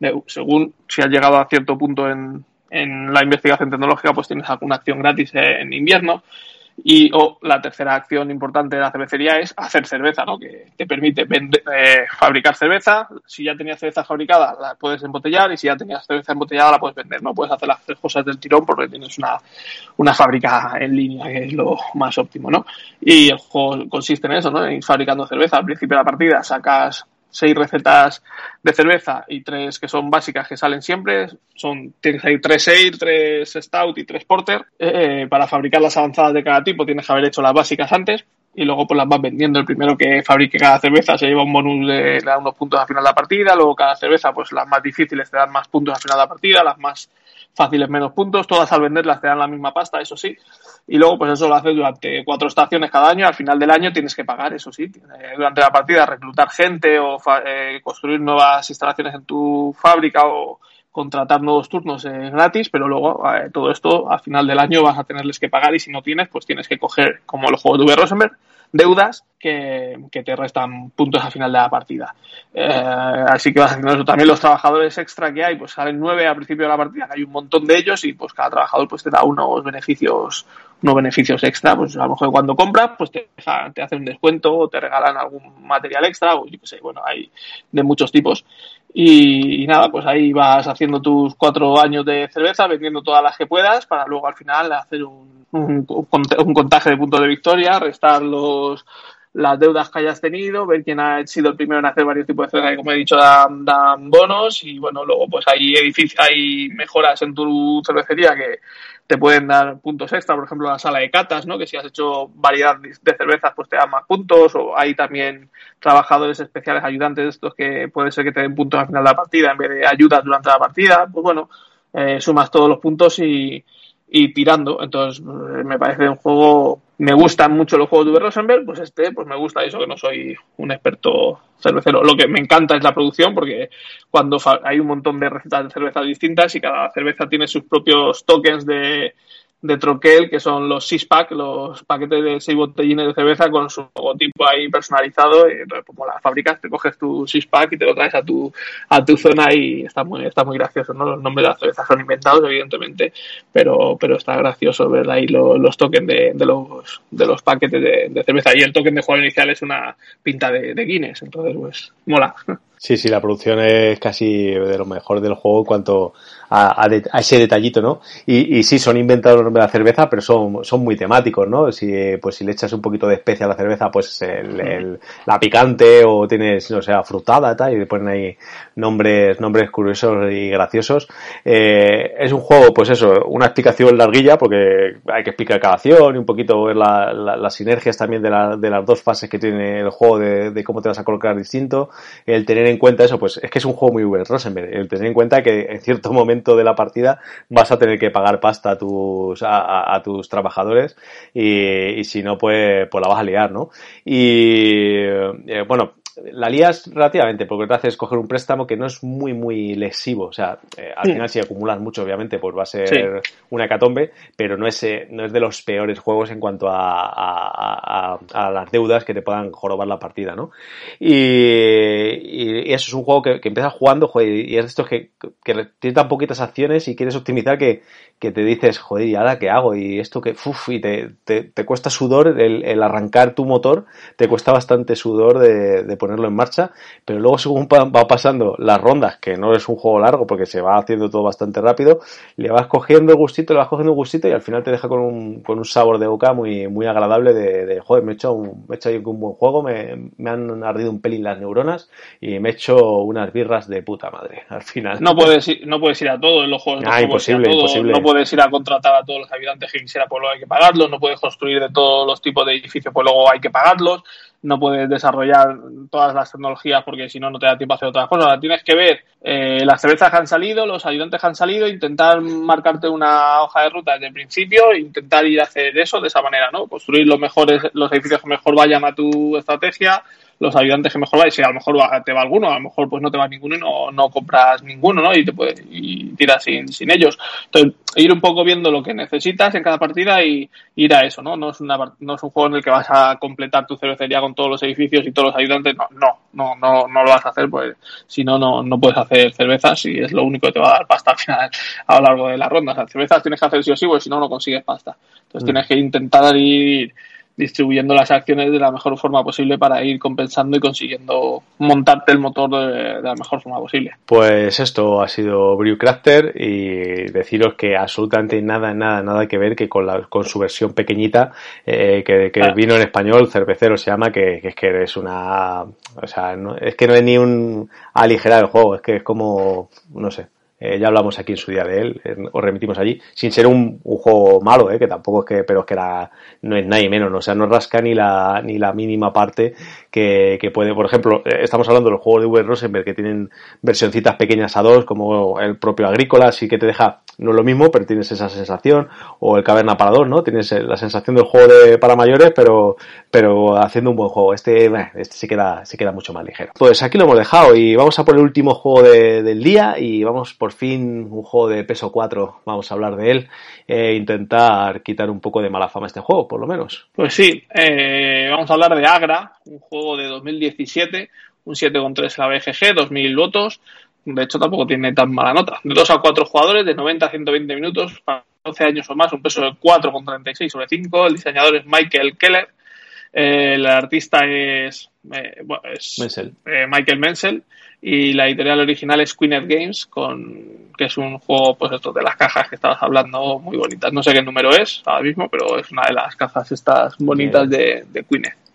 pues, según si has llegado a cierto punto en, en la investigación tecnológica pues tienes alguna acción gratis en invierno y o la tercera acción importante de la cervecería es hacer cerveza, ¿no? que te permite eh, fabricar cerveza. Si ya tenías cerveza fabricada, la puedes embotellar y si ya tenías cerveza embotellada, la puedes vender. No puedes hacer las tres cosas del tirón porque tienes una, una fábrica en línea, que es lo más óptimo. ¿no? Y el juego consiste en eso, ¿no? en fabricando cerveza. Al principio de la partida sacas seis recetas de cerveza y tres que son básicas que salen siempre. Son, tienes ahí tres Air, tres Stout y tres Porter. Eh, para fabricar las avanzadas de cada tipo tienes que haber hecho las básicas antes y luego pues las vas vendiendo. El primero que fabrique cada cerveza se lleva un bonus de unos puntos al final de la partida. Luego cada cerveza, pues las más difíciles te dan más puntos al final de la partida, las más fáciles menos puntos. Todas al venderlas te dan la misma pasta, eso sí y luego pues eso lo haces durante cuatro estaciones cada año, al final del año tienes que pagar, eso sí, eh, durante la partida reclutar gente o eh, construir nuevas instalaciones en tu fábrica o contratar nuevos turnos es gratis, pero luego eh, todo esto al final del año vas a tenerles que pagar y si no tienes, pues tienes que coger, como los juegos de V. Rosenberg, deudas que, te restan puntos al final de la partida. Eh, así que vas haciendo eso. También los trabajadores extra que hay, pues salen nueve al principio de la partida, hay un montón de ellos y pues cada trabajador pues te da unos beneficios, unos beneficios extra. Pues a lo mejor cuando compras, pues te, hacen un descuento o te regalan algún material extra o yo qué sé, bueno, hay de muchos tipos. Y, nada, pues ahí vas haciendo tus cuatro años de cerveza, vendiendo todas las que puedas, para luego al final hacer un, un, un contaje de puntos de victoria, restar los, las deudas que hayas tenido, ver quién ha sido el primero en hacer varios tipos de cerveza, como he dicho, dan, dan bonos y bueno, luego pues hay, hay mejoras en tu cervecería que te pueden dar puntos extra, por ejemplo, la sala de catas, ¿no? Que si has hecho variedad de cervezas, pues te dan más puntos, o hay también trabajadores especiales, ayudantes, estos que puede ser que te den puntos al final de la partida en vez de ayudas durante la partida, pues bueno, eh, sumas todos los puntos y, y tirando. Entonces, me parece un juego. Me gustan mucho los juegos de Rosenberg, pues este, pues me gusta eso, que no soy un experto cervecero. Lo que me encanta es la producción, porque cuando hay un montón de recetas de cerveza distintas y cada cerveza tiene sus propios tokens de, de Troquel, que son los six pack, los paquetes de seis botellines de cerveza con su logotipo ahí personalizado. Y como las fábricas, te coges tu six pack y te lo traes a tu, a tu zona y está muy, está muy gracioso, ¿no? Los nombres de las cervezas son inventados, evidentemente, pero, pero está gracioso ver ahí los tokens de, de, los, de los paquetes de, cerveza. Y el token de juego inicial es una pinta de, de Guinness, entonces, pues, mola. Sí, sí, la producción es casi de lo mejor del juego en cuanto a, a, ese detallito, ¿no? Y, y sí, son inventados de la cerveza, pero son, son muy temáticos, ¿no? Si, pues si le echas un poquito de especia a la cerveza, pues el, el, la picante o tienes, no sé, frutada tal, y le ponen ahí nombres, nombres curiosos y graciosos. Eh, es un juego, pues eso, una explicación larguilla, porque hay que explicar cada acción y un poquito ver la, la, las sinergias también de, la, de las dos fases que tiene el juego de, de cómo te vas a colocar distinto. El tener en cuenta eso, pues es que es un juego muy Uber Rosenberg. El tener en cuenta que en cierto momento de la partida vas a tener que pagar pasta a tus, a, tus trabajadores y, si no, pues, pues la vas a liar, ¿no? Y eh, bueno, la lías relativamente, porque te haces coger un préstamo que no es muy, muy lesivo. O sea, eh, al final si acumulas mucho, obviamente, pues va a ser una hecatombe, pero no es, eh, no es de los peores juegos en cuanto a, a, a, las deudas que te puedan jorobar la partida, ¿no? Y, y, eso es un juego que, que empiezas jugando, joder, y es de estos que, que tiene tan poquitas acciones y quieres optimizar que, que te dices, joder, ¿y ahora qué hago? Y esto que, uff, y te, te, te, cuesta sudor el, el, arrancar tu motor, te cuesta bastante sudor de, de, ponerlo en marcha, pero luego según va pasando las rondas, que no es un juego largo porque se va haciendo todo bastante rápido, le vas cogiendo el gustito, le vas cogiendo el gustito y al final te deja con un, con un sabor de boca muy, muy agradable de, de joder, me he hecho un, me he hecho un buen juego, me, me han ardido un pelín las neuronas y me he hecho unas birras de puta madre, al final. No puedes ir, no puedes ir a todo en los juegos. Ah, imposible, imposible puedes ir a contratar a todos los habitantes que quisiera, pues luego hay que pagarlos, no puedes construir de todos los tipos de edificios, pues luego hay que pagarlos, no puedes desarrollar todas las tecnologías porque si no, no te da tiempo a hacer otras cosas. Ahora tienes que ver eh, las cervezas que han salido, los ayudantes que han salido, intentar marcarte una hoja de ruta desde el principio, intentar ir a hacer eso de esa manera, ¿no? Construir los mejores, los edificios que mejor vayan a tu estrategia, los ayudantes que mejor va, y si a lo mejor te va alguno, a lo mejor pues no te va ninguno y no, no compras ninguno, ¿no? Y te puede, y tiras sin, sin ellos. Entonces, ir un poco viendo lo que necesitas en cada partida y ir a eso, ¿no? No es, una, no es un juego en el que vas a completar tu cervecería con todos los edificios y todos los ayudantes, no, no, no, no, no lo vas a hacer, pues si no, no, no puedes hacer cervezas y es lo único que te va a dar pasta al final a lo largo de la ronda. O sea, cervezas tienes que hacer sí o sí, porque si no, no consigues pasta. Entonces mm. tienes que intentar ir distribuyendo las acciones de la mejor forma posible para ir compensando y consiguiendo montarte el motor de, la mejor forma posible. Pues esto ha sido Brewcrafter y deciros que absolutamente nada, nada, nada que ver que con, la, con su versión pequeñita eh, que, que vino en español, Cervecero se llama, que, que es que es una... O sea, no, es que no es ni un aligerar el juego, es que es como, no sé, eh, ya hablamos aquí en su día de él, eh, os remitimos allí, sin ser un, un juego malo, eh, que tampoco es que, pero es que era, no es nadie menos, ¿no? o sea, no rasca ni la, ni la mínima parte que, que puede, por ejemplo, eh, estamos hablando de los juegos de V. Rosenberg que tienen versioncitas pequeñas a dos, como el propio Agrícola, sí que te deja, no es lo mismo, pero tienes esa sensación, o el Caverna para dos, ¿no? Tienes la sensación del juego de, para mayores, pero, pero haciendo un buen juego. Este, este se queda, se queda mucho más ligero. Pues aquí lo hemos dejado y vamos a por el último juego de, del día y vamos por fin un juego de peso 4, vamos a hablar de él e intentar quitar un poco de mala fama a este juego, por lo menos. Pues sí, eh, vamos a hablar de Agra, un juego de 2017, un 7,3 en la BGG, 2.000 votos, de hecho tampoco tiene tan mala nota, de 2 a 4 jugadores, de 90 a 120 minutos, para 12 años o más, un peso de 4,36 sobre 5, el diseñador es Michael Keller, eh, el artista es, eh, bueno, es eh, Michael Menzel y la editorial original es Queenet Games, con, que es un juego pues esto de las cajas que estabas hablando muy bonitas. No sé qué número es ahora mismo, pero es una de las cajas estas bonitas de, de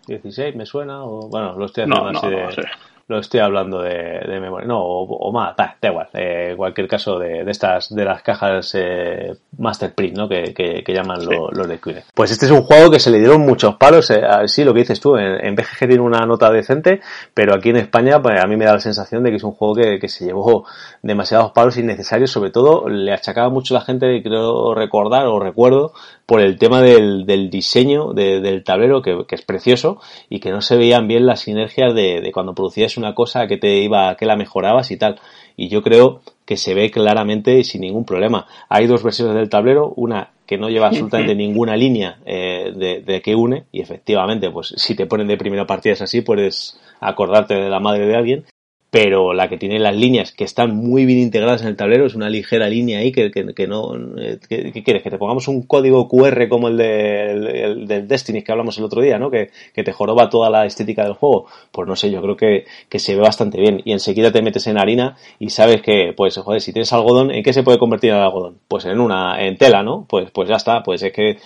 16 me suena, o bueno, lo estoy haciendo así de lo estoy hablando de, de memoria. No, o, más, da, igual. Eh, cualquier caso de, de, estas, de las cajas eh, Master Print, ¿no? Que, que, que llaman lo, los de Queen. Pues este es un juego que se le dieron muchos palos. Eh, sí, lo que dices tú, en, en, BGG tiene una nota decente, pero aquí en España, pues a mí me da la sensación de que es un juego que, que se llevó demasiados palos innecesarios. Sobre todo, le achacaba mucho la gente, creo recordar o recuerdo, por el tema del, del diseño de, del tablero, que, que, es precioso, y que no se veían bien las sinergias de, de cuando producías una cosa que te iba, que la mejorabas y tal. Y yo creo que se ve claramente y sin ningún problema. Hay dos versiones del tablero, una que no lleva absolutamente ninguna línea eh, de, de, que une, y efectivamente, pues si te ponen de primera partida es así, puedes acordarte de la madre de alguien, pero la que tiene las líneas que están muy bien integradas en el tablero es una ligera línea ahí que, que, no eh, ¿qué, quieres que te pongamos un código QR como el, de, del Destiny que hablamos el otro día no que, que, te joroba toda la estética del juego. Pues no sé yo creo que, que se ve bastante bien. Y enseguida te metes en harina y sabes que pues joder si tienes algodón en qué se puede convertir el algodón pues en una en tela no pues pues ya está pues es que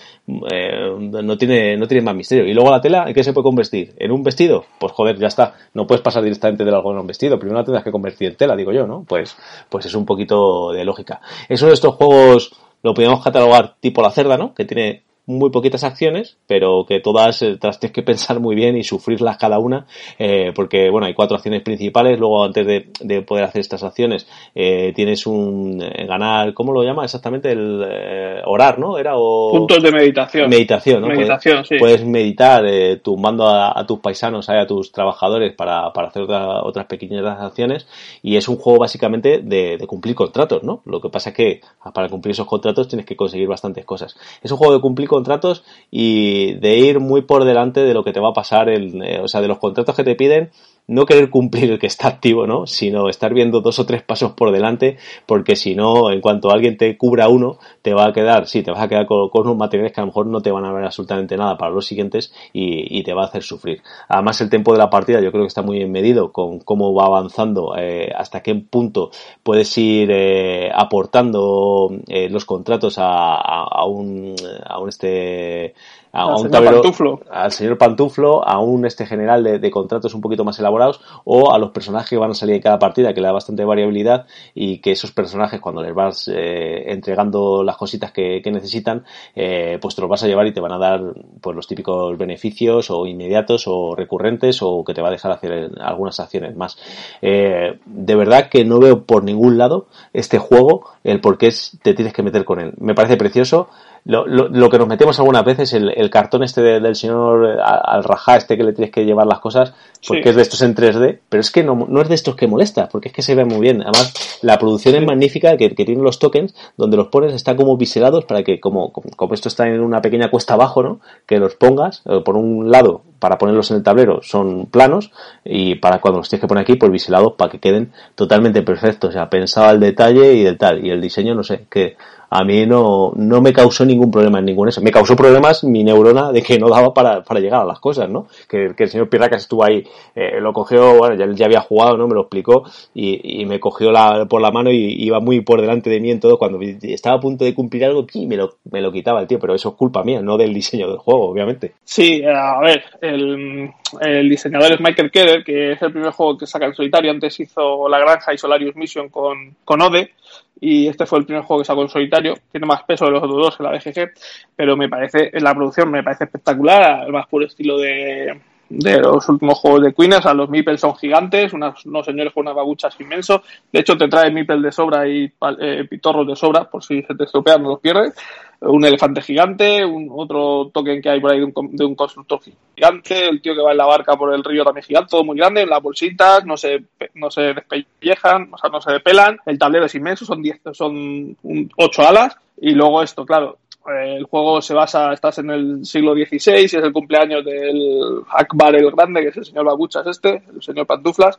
eh, no tiene no tiene más misterio. Y luego la tela en qué se puede convertir en un vestido pues joder ya está. No puedes pasar directamente del algodón a un vestido primero la tendrás que convertir en tela, digo yo, ¿no? Pues, pues es un poquito de lógica. Eso de estos juegos lo podríamos catalogar tipo la cerda, ¿no? Que tiene muy poquitas acciones, pero que todas eh, las tienes que pensar muy bien y sufrirlas cada una, eh, porque bueno, hay cuatro acciones principales, luego antes de, poder hacer estas acciones eh, tienes un ganar, ¿cómo lo llama exactamente? El orar, ¿no? Era o... Puntos de meditación. Meditación, ¿no? Meditación, puedes, sí. puedes meditar tumbando a, tus paisanos, a tus trabajadores para, para hacer otras pequeñas acciones y es un juego básicamente de, de cumplir contratos, ¿no? Lo que pasa es que para cumplir esos contratos tienes que conseguir bastantes cosas. Es un juego de cumplir contratos y de ir muy por delante de lo que te va a pasar, el, eh, o sea, de los contratos que te piden, no querer cumplir el que está activo, ¿no? Sino estar viendo dos o tres pasos por delante, porque si no, en cuanto alguien te cubra uno, te va a quedar, sí, te vas a quedar con, unos materiales que a lo mejor no te van a ver absolutamente nada para los siguientes y, te va a hacer sufrir. Además, el tiempo de la partida yo creo que está muy bien medido con cómo va avanzando, eh, hasta qué punto puedes ir eh, aportando eh, los contratos a, a, un, a un este a, un Pantuflo. al señor Pantuflo, a un este general de, contratos un poquito más elaborados o a los personajes que van a salir de cada partida, que le da bastante variabilidad y que esos personajes cuando les vas eh, entregando las cositas que, necesitan, eh, pues te los vas a llevar y te van a dar pues los típicos beneficios o inmediatos o recurrentes o que te va a dejar hacer algunas acciones más. Eh, de verdad que no veo por ningún lado este juego el por qué te tienes que meter con él. Me parece precioso lo, lo, lo, que nos metemos algunas veces, el, el cartón este del señor eh, al, rajá, este que le tienes que llevar las cosas, porque es de estos en 3D, pero es que no, no es de estos que molesta, porque es que se ve muy bien. Además, la producción es magnífica, que, que tienen los tokens, donde los pones están como biselados para que, como, como, esto está en una pequeña cuesta abajo, ¿no? Que los pongas, eh, por un lado, para ponerlos en el tablero, son planos, y para cuando los tienes que poner aquí, pues biselados para que queden totalmente perfectos. O sea, pensaba el detalle y del tal, y el diseño, no sé, que a mí no, no me causó ningún problema en ningún eso. Me causó problemas mi neurona de que no daba para, para llegar a las cosas, ¿no? Que, el señor Pirracas estuvo ahí, eh, lo cogió, bueno, ya, ya, había jugado, ¿no? Me lo explicó y, y me cogió la, por la mano y iba muy por delante de mí en todo. Cuando estaba a punto de cumplir algo, me lo, me lo quitaba el tío, pero eso es culpa mía, no del diseño del juego, obviamente. Sí, a ver, el, el diseñador es Michael Keller, que es el primer juego que saca en solitario. Antes hizo La Granja y Solarius Mission con, con Ode y este fue el primer juego que sacó en solitario. Tiene más peso de los otros dos en la DGG, pero me parece, en la producción me parece espectacular, el más puro estilo de, de los últimos juegos de Queen, o los Meeples son gigantes, unos, señores con unas babuchas inmensos. De hecho, te trae Meeple de sobra y eh, pitorros de sobra, por si se te estropean, no los pierdes un elefante gigante, un otro token que hay por ahí de un, de un, constructor gigante, el tío que va en la barca por el río también gigante, todo muy grande, las bolsitas no se, no se despellejan, o sea, no se depelan, el tablero es inmenso, son 10, son 8 alas, y luego esto, claro, el juego se basa, estás en el siglo XVI y es el cumpleaños del Akbar el Grande, que es el señor Babuchas este, el señor Pantuflas,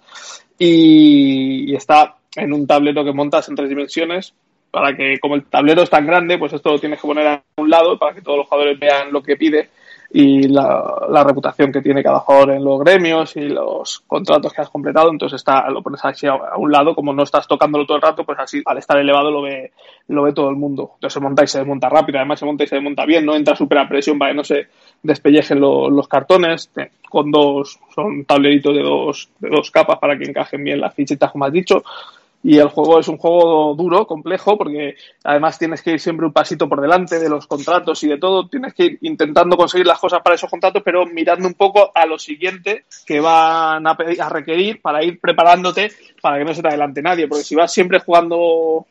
y está en un tablero que montas en tres dimensiones para que como el tablero es tan grande, pues esto lo tienes que poner a un lado para que todos los jugadores vean lo que pide y la, reputación que tiene cada jugador en los gremios y los contratos que has completado. Entonces está, lo pones así a, un lado, como no estás tocándolo todo el rato, pues así al estar elevado lo ve, lo ve todo el mundo. Entonces se monta y se desmonta rápido, además se monta y se desmonta bien, no entra súper a presión para que no se despellejen los cartones, con dos, son tableritos de dos, de dos capas para que encajen bien las fichitas, como has dicho y el juego es un juego duro, complejo, porque además tienes que ir siempre un pasito por delante de los contratos y de todo. Tienes que ir intentando conseguir las cosas para esos contratos, pero mirando un poco a lo siguiente que van a, requerir para ir preparándote para que no se te adelante nadie. Porque si vas siempre jugando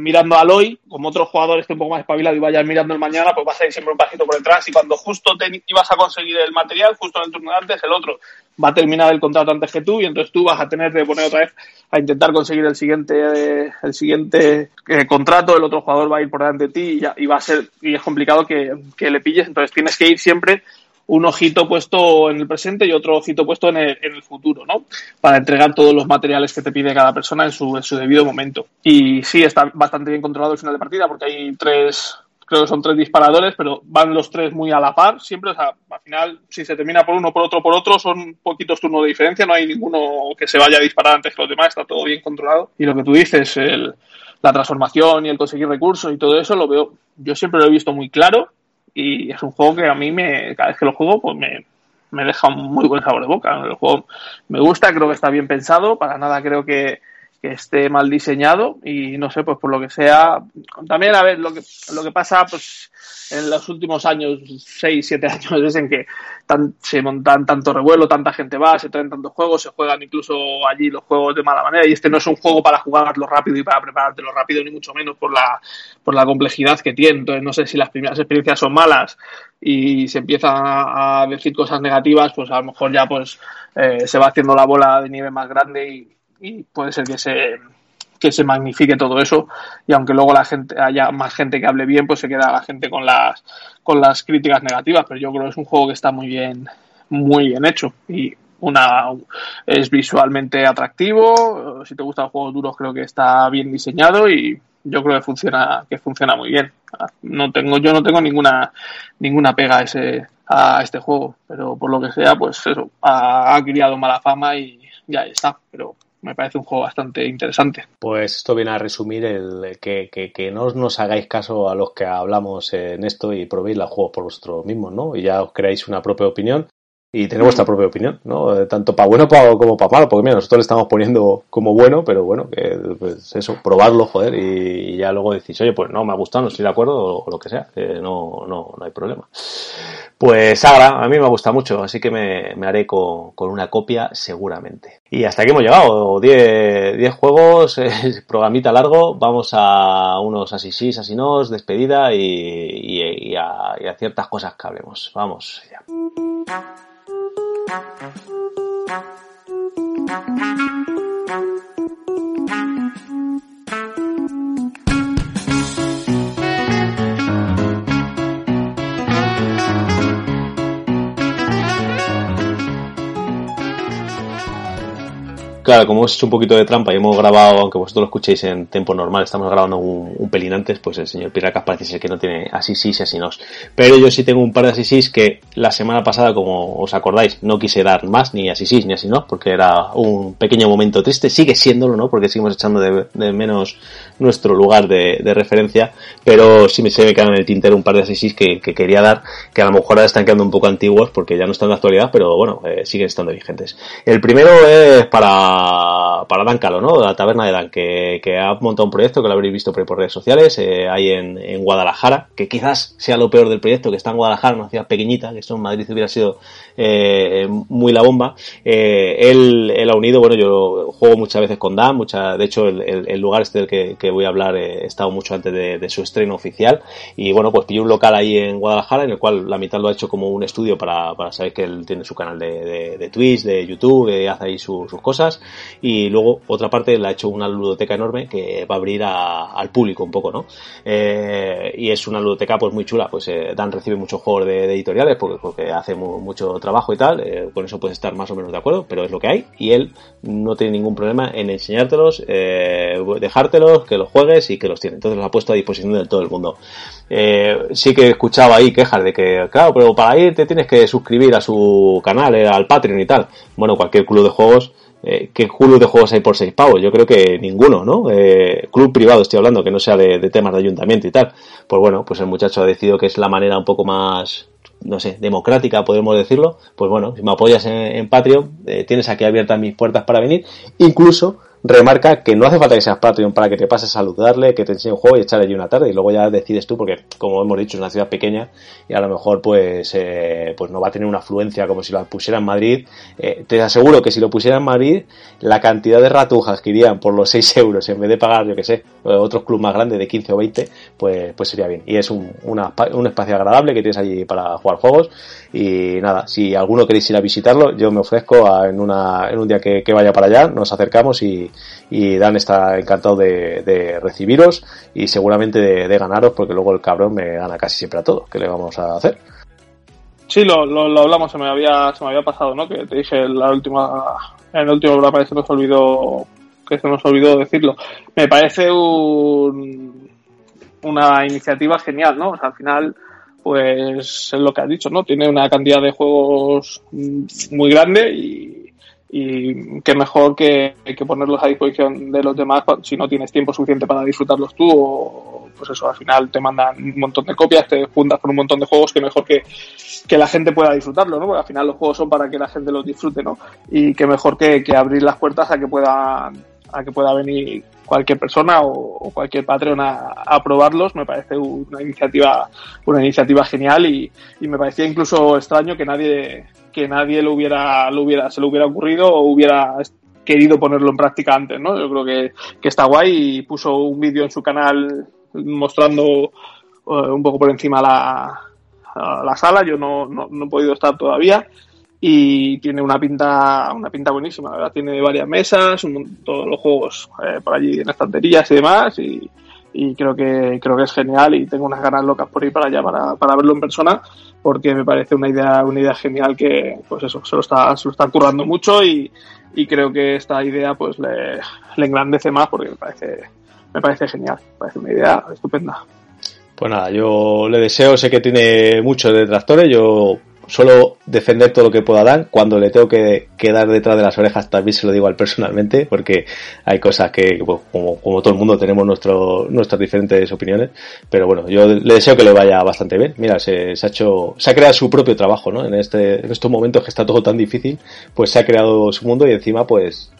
mirando al hoy, como otros jugadores que un poco más espabilado y vayan mirando el mañana, pues vas a ir siempre un pasito por detrás y cuando justo te ibas a conseguir el material, justo en el turno de antes, el otro va a terminar el contrato antes que tú y entonces tú vas a tener que poner otra vez a intentar conseguir el siguiente el siguiente eh, contrato, el otro jugador va a ir por delante de ti y, ya, y va a ser y es complicado que, que le pilles, entonces tienes que ir siempre un ojito puesto en el presente y otro ojito puesto en el, en el, futuro, ¿no? Para entregar todos los materiales que te pide cada persona en su, en su debido momento. Y sí, está bastante bien controlado el final de partida porque hay tres, creo que son tres disparadores, pero van los tres muy a la par siempre. O sea, al final, si se termina por uno, por otro, por otro, son poquitos turnos de diferencia. No hay ninguno que se vaya a disparar antes que los demás. Está todo bien controlado. Y lo que tú dices, el, la transformación y el conseguir recursos y todo eso, lo veo, yo siempre lo he visto muy claro y es un juego que a mí me, cada vez que lo juego pues me, me deja un muy buen sabor de boca. El juego me gusta, creo que está bien pensado, para nada creo que, que esté mal diseñado y no sé, pues por lo que sea, también a ver, lo que, lo que pasa pues en los últimos años, 6, 7 años, es en que tan, se montan tanto revuelo, tanta gente va, se traen tantos juegos, se juegan incluso allí los juegos de mala manera y este no es un juego para jugarlo rápido y para preparártelo rápido, ni mucho menos por la, por la complejidad que tiene. Entonces no sé si las primeras experiencias son malas y se empiezan a decir cosas negativas, pues a lo mejor ya pues eh, se va haciendo la bola de nieve más grande y, y puede ser que se que se magnifique todo eso. Y aunque luego la gente haya más gente que hable bien, pues se queda la gente con las con las críticas negativas, pero yo creo que es un juego que está muy bien muy bien hecho. Y una es visualmente atractivo, si te gustan los juegos duros creo que está bien diseñado y yo creo que funciona que funciona muy bien. No tengo yo no tengo ninguna ninguna pega a ese a este juego, pero por lo que sea, pues eso, ha, ha criado mala fama y ya está, pero me parece un juego bastante interesante. Pues esto viene a resumir el que, que, que no nos hagáis caso a los que hablamos en esto y probéis los juegos por vosotros mismos, ¿no? Y ya os creáis una propia opinión y tener vuestra propia opinión, ¿no? Eh, tanto para bueno como para malo, porque mira, nosotros le estamos poniendo como bueno, pero bueno, que pues eso, probarlo, joder, y, ya luego decís, oye, pues no me ha gustado, no estoy de acuerdo, o, lo que sea, no, no, no hay problema. Pues ahora, a mí me gusta mucho, así que me, haré con, una copia seguramente. Y hasta aquí hemos llegado, 10 juegos, programita largo, vamos a unos así sí, así no, despedida y, a, y a ciertas cosas que hablemos. Vamos ya. Thank you. Claro, como hemos hecho un poquito de trampa y hemos grabado, aunque vosotros lo escuchéis en tiempo normal, estamos grabando un, pelín antes, pues el señor Piracas parece ser que no tiene así sí y así no. Pero yo sí tengo un par de así sí que la semana pasada, como os acordáis, no quise dar más, ni así sí ni así no, porque era un pequeño momento triste, sigue siéndolo, ¿no? Porque seguimos echando de, menos nuestro lugar de, referencia, pero sí me, se me quedan en el tintero un par de así sí que, quería dar, que a lo mejor ahora están quedando un poco antiguos porque ya no están de actualidad, pero bueno, eh, siguen estando vigentes. El primero es para para, Dan Calo, ¿no? La taberna de Dan, que, ha montado un proyecto que lo habréis visto por, redes sociales, eh, ahí en, Guadalajara, que quizás sea lo peor del proyecto, que está en Guadalajara, una ciudad pequeñita, que eso en Madrid hubiera sido eh, muy la bomba. Eh, él, ha unido, bueno, yo juego muchas veces con Dan, mucha, de hecho el, lugar este del que, voy a hablar he estado mucho antes de, su estreno oficial, y bueno, pues pilló un local ahí en Guadalajara, en el cual la mitad lo ha hecho como un estudio para, para saber que él tiene su canal de, de, Twitch, de YouTube, hace ahí sus cosas, y luego otra parte le ha hecho una ludoteca enorme que va a abrir al público un poco, ¿no? Eh, y es una ludoteca pues muy chula, pues eh, Dan recibe muchos juegos de, editoriales porque, porque hace mucho trabajo y tal, eh, con eso puedes estar más o menos de acuerdo, pero es lo que hay y él no tiene ningún problema en enseñártelos, dejártelos, que los juegues y que los tiene. Entonces los ha puesto a disposición de todo el mundo. sí que he escuchado ahí quejas de que, claro, pero para ir te tienes que suscribir a su canal, al Patreon y tal. Bueno, cualquier club de juegos eh, ¿qué club de juegos hay por seis pavos? Yo creo que ninguno, ¿no? Eh, club privado estoy hablando, que no sea de, temas de ayuntamiento y tal. Pues bueno, pues el muchacho ha decidido que es la manera un poco más, no sé, democrática, podemos decirlo. Pues bueno, si me apoyas en, Patreon, eh, tienes aquí abiertas mis puertas para venir. Incluso remarca que no hace falta que seas Patreon para que te pases a saludarle, que te enseñe un juego y echar allí una tarde y luego ya decides tú porque como hemos dicho es una ciudad pequeña y a lo mejor pues eh, pues no va a tener una afluencia como si lo pusiera en Madrid. Eh, te aseguro que si lo pusiera en Madrid la cantidad de ratujas que irían por los 6 euros en vez de pagar yo que sé otros clubes más grandes de 15 o 20 pues, pues sería bien y es un, un espacio agradable que tienes allí para jugar juegos y nada, si alguno queréis ir a visitarlo yo me ofrezco en, una, en un día que, vaya para allá, nos acercamos y, Dan está encantado de, recibiros y seguramente de, ganaros porque luego el cabrón me gana casi siempre a todo. ¿Qué le vamos a hacer? Sí, lo, lo, hablamos, se me había, se me había pasado, ¿no? Que te dije la última, en el último programa se nos olvidó, que se nos olvidó decirlo. Me parece un, una iniciativa genial, ¿no? al final, pues es lo que has dicho, ¿no? Tiene una cantidad de juegos muy grande y, y qué mejor que, que, ponerlos a disposición de los demás si no tienes tiempo suficiente para disfrutarlos tú o pues eso, al final te mandan un montón de copias, te juntas con un montón de juegos que mejor que, que la gente pueda disfrutarlo, ¿no? Porque al final los juegos son para que la gente los disfrute, ¿no? Y qué mejor que, que abrir las puertas a que pueda a que pueda venir cualquier persona o, cualquier Patreon a, a, probarlos me parece una iniciativa una iniciativa genial y, y, me parecía incluso extraño que nadie que nadie lo hubiera lo hubiera se le hubiera ocurrido o hubiera querido ponerlo en práctica antes no yo creo que, que está guay y puso un vídeo en su canal mostrando eh, un poco por encima la, la sala. Yo no, no, no he podido estar todavía y tiene una pinta una pinta buenísima verdad. Tiene varias mesas todos los juegos eh, por allí en estanterías y demás y, y, creo que creo que es genial y tengo unas ganas locas por ir para allá para, para verlo en persona porque me parece una idea una idea genial que pues eso se lo está se lo está currando mucho y, y creo que esta idea pues le, le engrandece más porque me parece me parece genial me parece una idea estupenda. Pues nada, yo le deseo, sé que tiene muchos detractores, yo solo defender todo lo que pueda dar. Cuando le tengo que quedar detrás de las orejas, también se lo digo al personalmente, porque hay cosas que, como, todo el mundo, tenemos nuestras diferentes opiniones. Pero bueno, yo le deseo que le vaya bastante bien. Mira, se, se ha hecho, se ha creado su propio trabajo, ¿no? En este, en estos momentos que está todo tan difícil, pues se ha creado su mundo y encima, pues,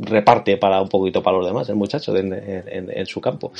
reparte para un poquito para los demás, el muchacho en, en, su campo.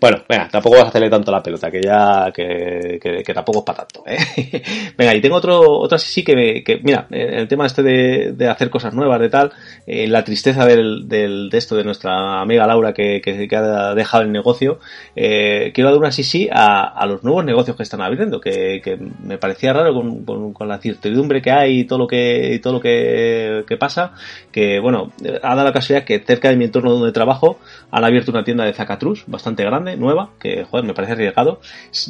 Bueno, venga, tampoco vas a hacerle tanto la pelota, que ya, que, que, tampoco es para tanto. ¿eh? venga, y tengo otro, otra sí que, que, mira, el tema este de, de hacer cosas nuevas, de tal, eh, la tristeza del, del, de esto de nuestra amiga Laura que, que, ha dejado el negocio, eh, quiero dar una sí sí a, a, los nuevos negocios que están abriendo, que, que me parecía raro con, con, con, la certidumbre que hay y todo lo que, y todo lo que, que pasa, que bueno, ha dado la que cerca de mi entorno donde trabajo han abierto una tienda de zacatrus bastante grande, nueva, que joder, me parece arriesgado.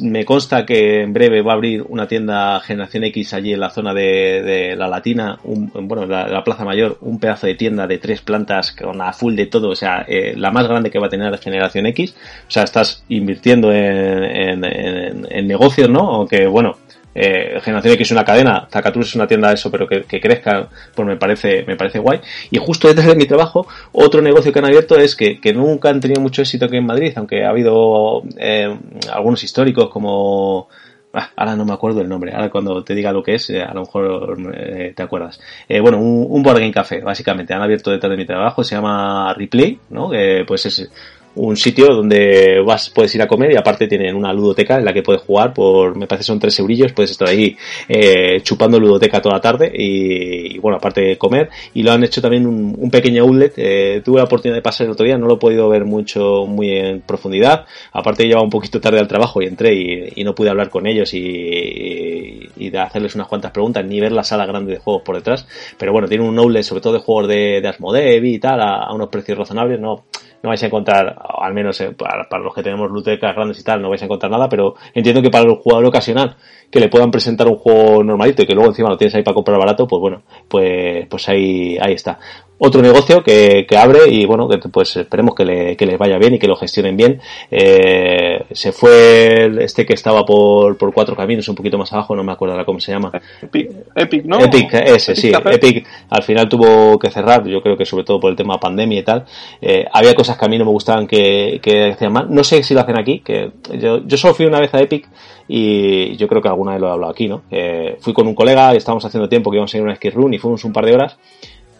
Me consta que en breve va a abrir una tienda Generación X allí en la zona de, la Latina, un, bueno, la, la, Plaza Mayor, un pedazo de tienda de tres plantas con a full de todo, o sea, eh, la más grande que va a tener la Generación X. O sea, estás invirtiendo en, en, en negocios, ¿no? O que, bueno, eh, Generación X es una cadena, Zacatrus es una tienda de eso, pero que, crezca, pues me parece, me parece guay. Y justo detrás de mi trabajo, otro negocio que han abierto es que, nunca han tenido mucho éxito aquí en Madrid, aunque ha habido eh, algunos históricos como ah, ahora no me acuerdo el nombre, ahora cuando te diga lo que es, eh, a lo mejor eh, te acuerdas. Bueno, un, un board game café, básicamente, han abierto detrás de mi trabajo, se llama Replay, ¿no? Pues es un sitio donde vas, puedes ir a comer y aparte tienen una ludoteca en la que puedes jugar por, me parece son tres eurillos, puedes estar ahí eh, chupando ludoteca toda la tarde y, bueno, aparte de comer. Y lo han hecho también un, pequeño outlet, eh, tuve la oportunidad de pasar el otro día, no lo he podido ver mucho, muy en profundidad, aparte llevaba un poquito tarde al trabajo y entré y, no pude hablar con ellos y, y, de hacerles unas cuantas preguntas, ni ver la sala grande de juegos por detrás, pero bueno, tiene un outlet sobre todo de juegos de, de Asmodee y tal, a unos precios razonables, no, no vais a encontrar, al menos eh, para, los que tenemos lutecas grandes y tal, no vais a encontrar nada, pero entiendo que para el jugador ocasional que le puedan presentar un juego normalito y que luego encima lo tienes ahí para comprar barato, pues bueno, pues, pues ahí, ahí está otro negocio que, que abre y bueno, que pues esperemos que, le, que les vaya bien y que lo gestionen bien. Eh, se fue este que estaba por, por cuatro caminos, un poquito más abajo, no me acuerdo ahora cómo se llama. Epic, Epic ¿no? Epic, ese, sí. Epic al final tuvo que cerrar, yo creo que sobre todo por el tema pandemia y tal. Eh, había cosas que a mí no me gustaban que, que hacían mal. No sé si lo hacen aquí, que yo, yo solo fui una vez a Epic y yo creo que alguna vez lo he hablado aquí, ¿no? Eh, fui con un colega y estábamos haciendo tiempo que íbamos a ir a una ski run y fuimos un par de horas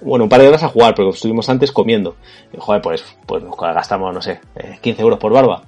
bueno, un par de horas a jugar, pero estuvimos antes comiendo. joder, pues, pues nos gastamos, no sé, 15 euros por barba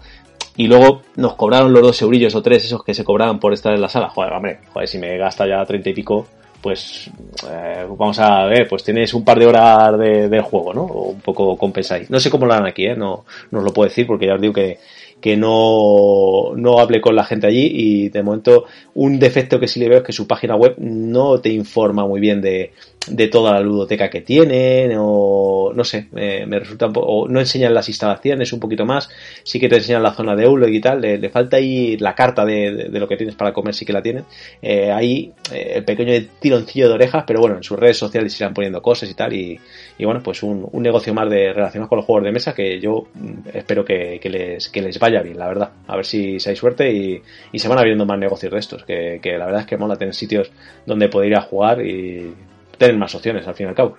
y luego nos cobraron los dos eurillos o tres esos que se cobraban por estar en la sala. Joder, hombre, joder, si me gasta ya treinta y pico, pues eh, vamos a ver, pues tienes un par de horas de, juego, ¿no? O un poco compensáis. No sé cómo lo harán aquí, ¿eh? No, no os lo puedo decir porque ya os digo que, que no, no hable con la gente allí y de momento un defecto que sí le veo es que su página web no te informa muy bien de, de toda la ludoteca que tienen o no sé, me, resulta un poco, no enseñan las instalaciones un poquito más, sí que te enseñan la zona de Eulog y tal, le, falta ahí la carta de, de, lo que tienes para comer, sí que la tienen, eh, ahí eh, el pequeño tironcillo de orejas, pero bueno, en sus redes sociales irán poniendo cosas y tal y, y bueno, pues un, negocio más de relacionado con los juegos de mesa que yo mm, espero que, les, que les vaya bien, la verdad, a ver si, si hay suerte y, y se van abriendo más negocios de estos, que, que la verdad es que mola tener sitios donde poder ir a jugar y tener más opciones al fin y al cabo.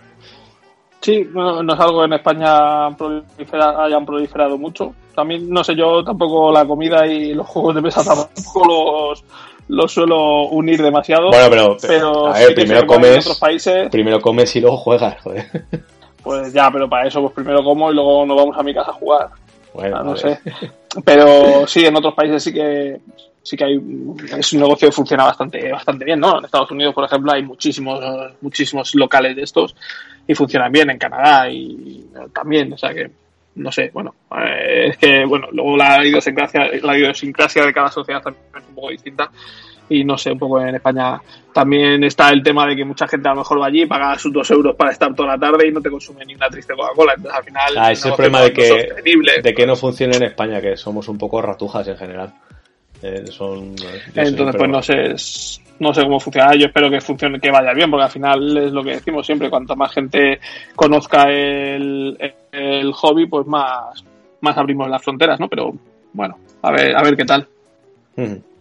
Sí, no, es algo que en España hayan proliferado mucho. También, no sé, yo tampoco la comida y los juegos de mesa tampoco los, los suelo unir demasiado. Bueno, pero, a ver, primero comes, países, primero comes y luego juegas, joder. Pues ya, pero para eso pues primero como y luego nos vamos a mi casa a jugar. Bueno, ah, no sé. Pero sí, en otros países sí que sí que hay es un negocio que funciona bastante bastante bien no en Estados Unidos por ejemplo hay muchísimos muchísimos locales de estos y funcionan bien en Canadá y también o sea que no sé bueno eh, es que bueno luego la idiosincrasia la idiosincrasia de cada sociedad también es un poco distinta y no sé un poco en España también está el tema de que mucha gente a lo mejor va allí paga sus dos euros para estar toda la tarde y no te consume ni una triste Coca-Cola entonces al final ah, es el problema de que de que no funcione en España que somos un poco ratujas en general eh, son, Entonces, pues no sé, no sé cómo funciona. Yo espero que funcione, que vaya bien, porque al final es lo que decimos siempre: cuanto más gente conozca el, el hobby, pues más, más abrimos las fronteras, ¿no? Pero bueno, a ver, a ver qué tal.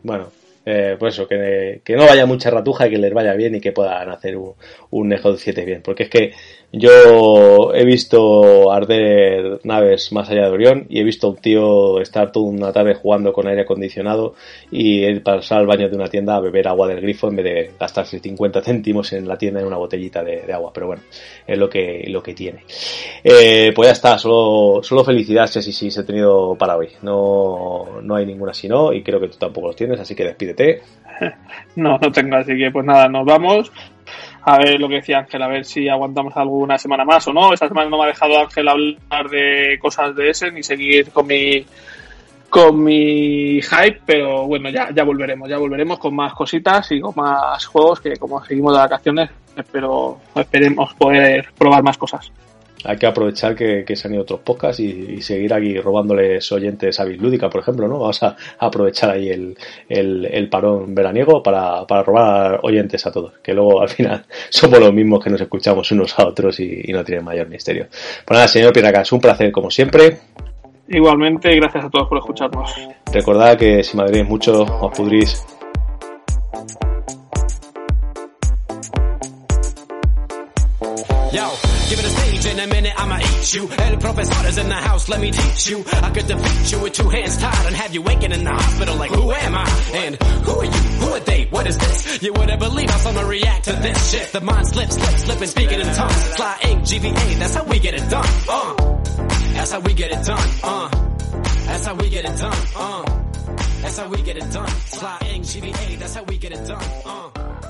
Bueno, eh, pues eso, que, que, no vaya mucha ratuja y que les vaya bien y que puedan hacer un, un Nejo 7 bien. Porque es que yo he visto arder naves más allá de Orión y he visto a un tío estar toda una tarde jugando con aire acondicionado y pasar al baño de una tienda a beber agua del grifo en vez de gastarse 50 céntimos en la tienda en una botellita de, agua. Pero bueno, es lo que, lo que tiene. Eh, pues ya está, solo, solo felicidades si sí, se he tenido para hoy. No, no hay ninguna si no y creo que tú tampoco los tienes, así que despídete. No, no tengo, así que pues nada, nos vamos a ver lo que decía Ángel, a ver si aguantamos alguna semana más o no. Esta semana no me ha dejado Ángel hablar de cosas de ese ni seguir con mi con mi hype, pero bueno, ya, ya volveremos, ya volveremos con más cositas y con más juegos que como seguimos de vacaciones, espero, esperemos poder probar más cosas hay que aprovechar que, se han ido otros podcasts y, seguir aquí robándoles oyentes a Lúdica, por ejemplo, ¿no? Vamos a, aprovechar ahí el, el, parón veraniego para, para, robar oyentes a todos, que luego al final somos los mismos que nos escuchamos unos a otros y, no tienen mayor misterio. Pues nada, señor es un placer como siempre. Igualmente, gracias a todos por escucharnos. Recordad que si madréis mucho, os pudrís. In a minute I'ma eat you. El professor is in the house, let me teach you. I could defeat you with two hands tied and have you waking in the hospital like who am I? And who are you? Who are they? What is this? You wouldn't believe how someone react to this shit. The mind slips, slips, slipping, speaking in tongues. Sly ink, GVA, that's how we get it done. Uh, that's how we get it done. Uh, that's how we get it done. Uh, that's how we get it done. Sly ink, GVA, that's how we get it done. Uh.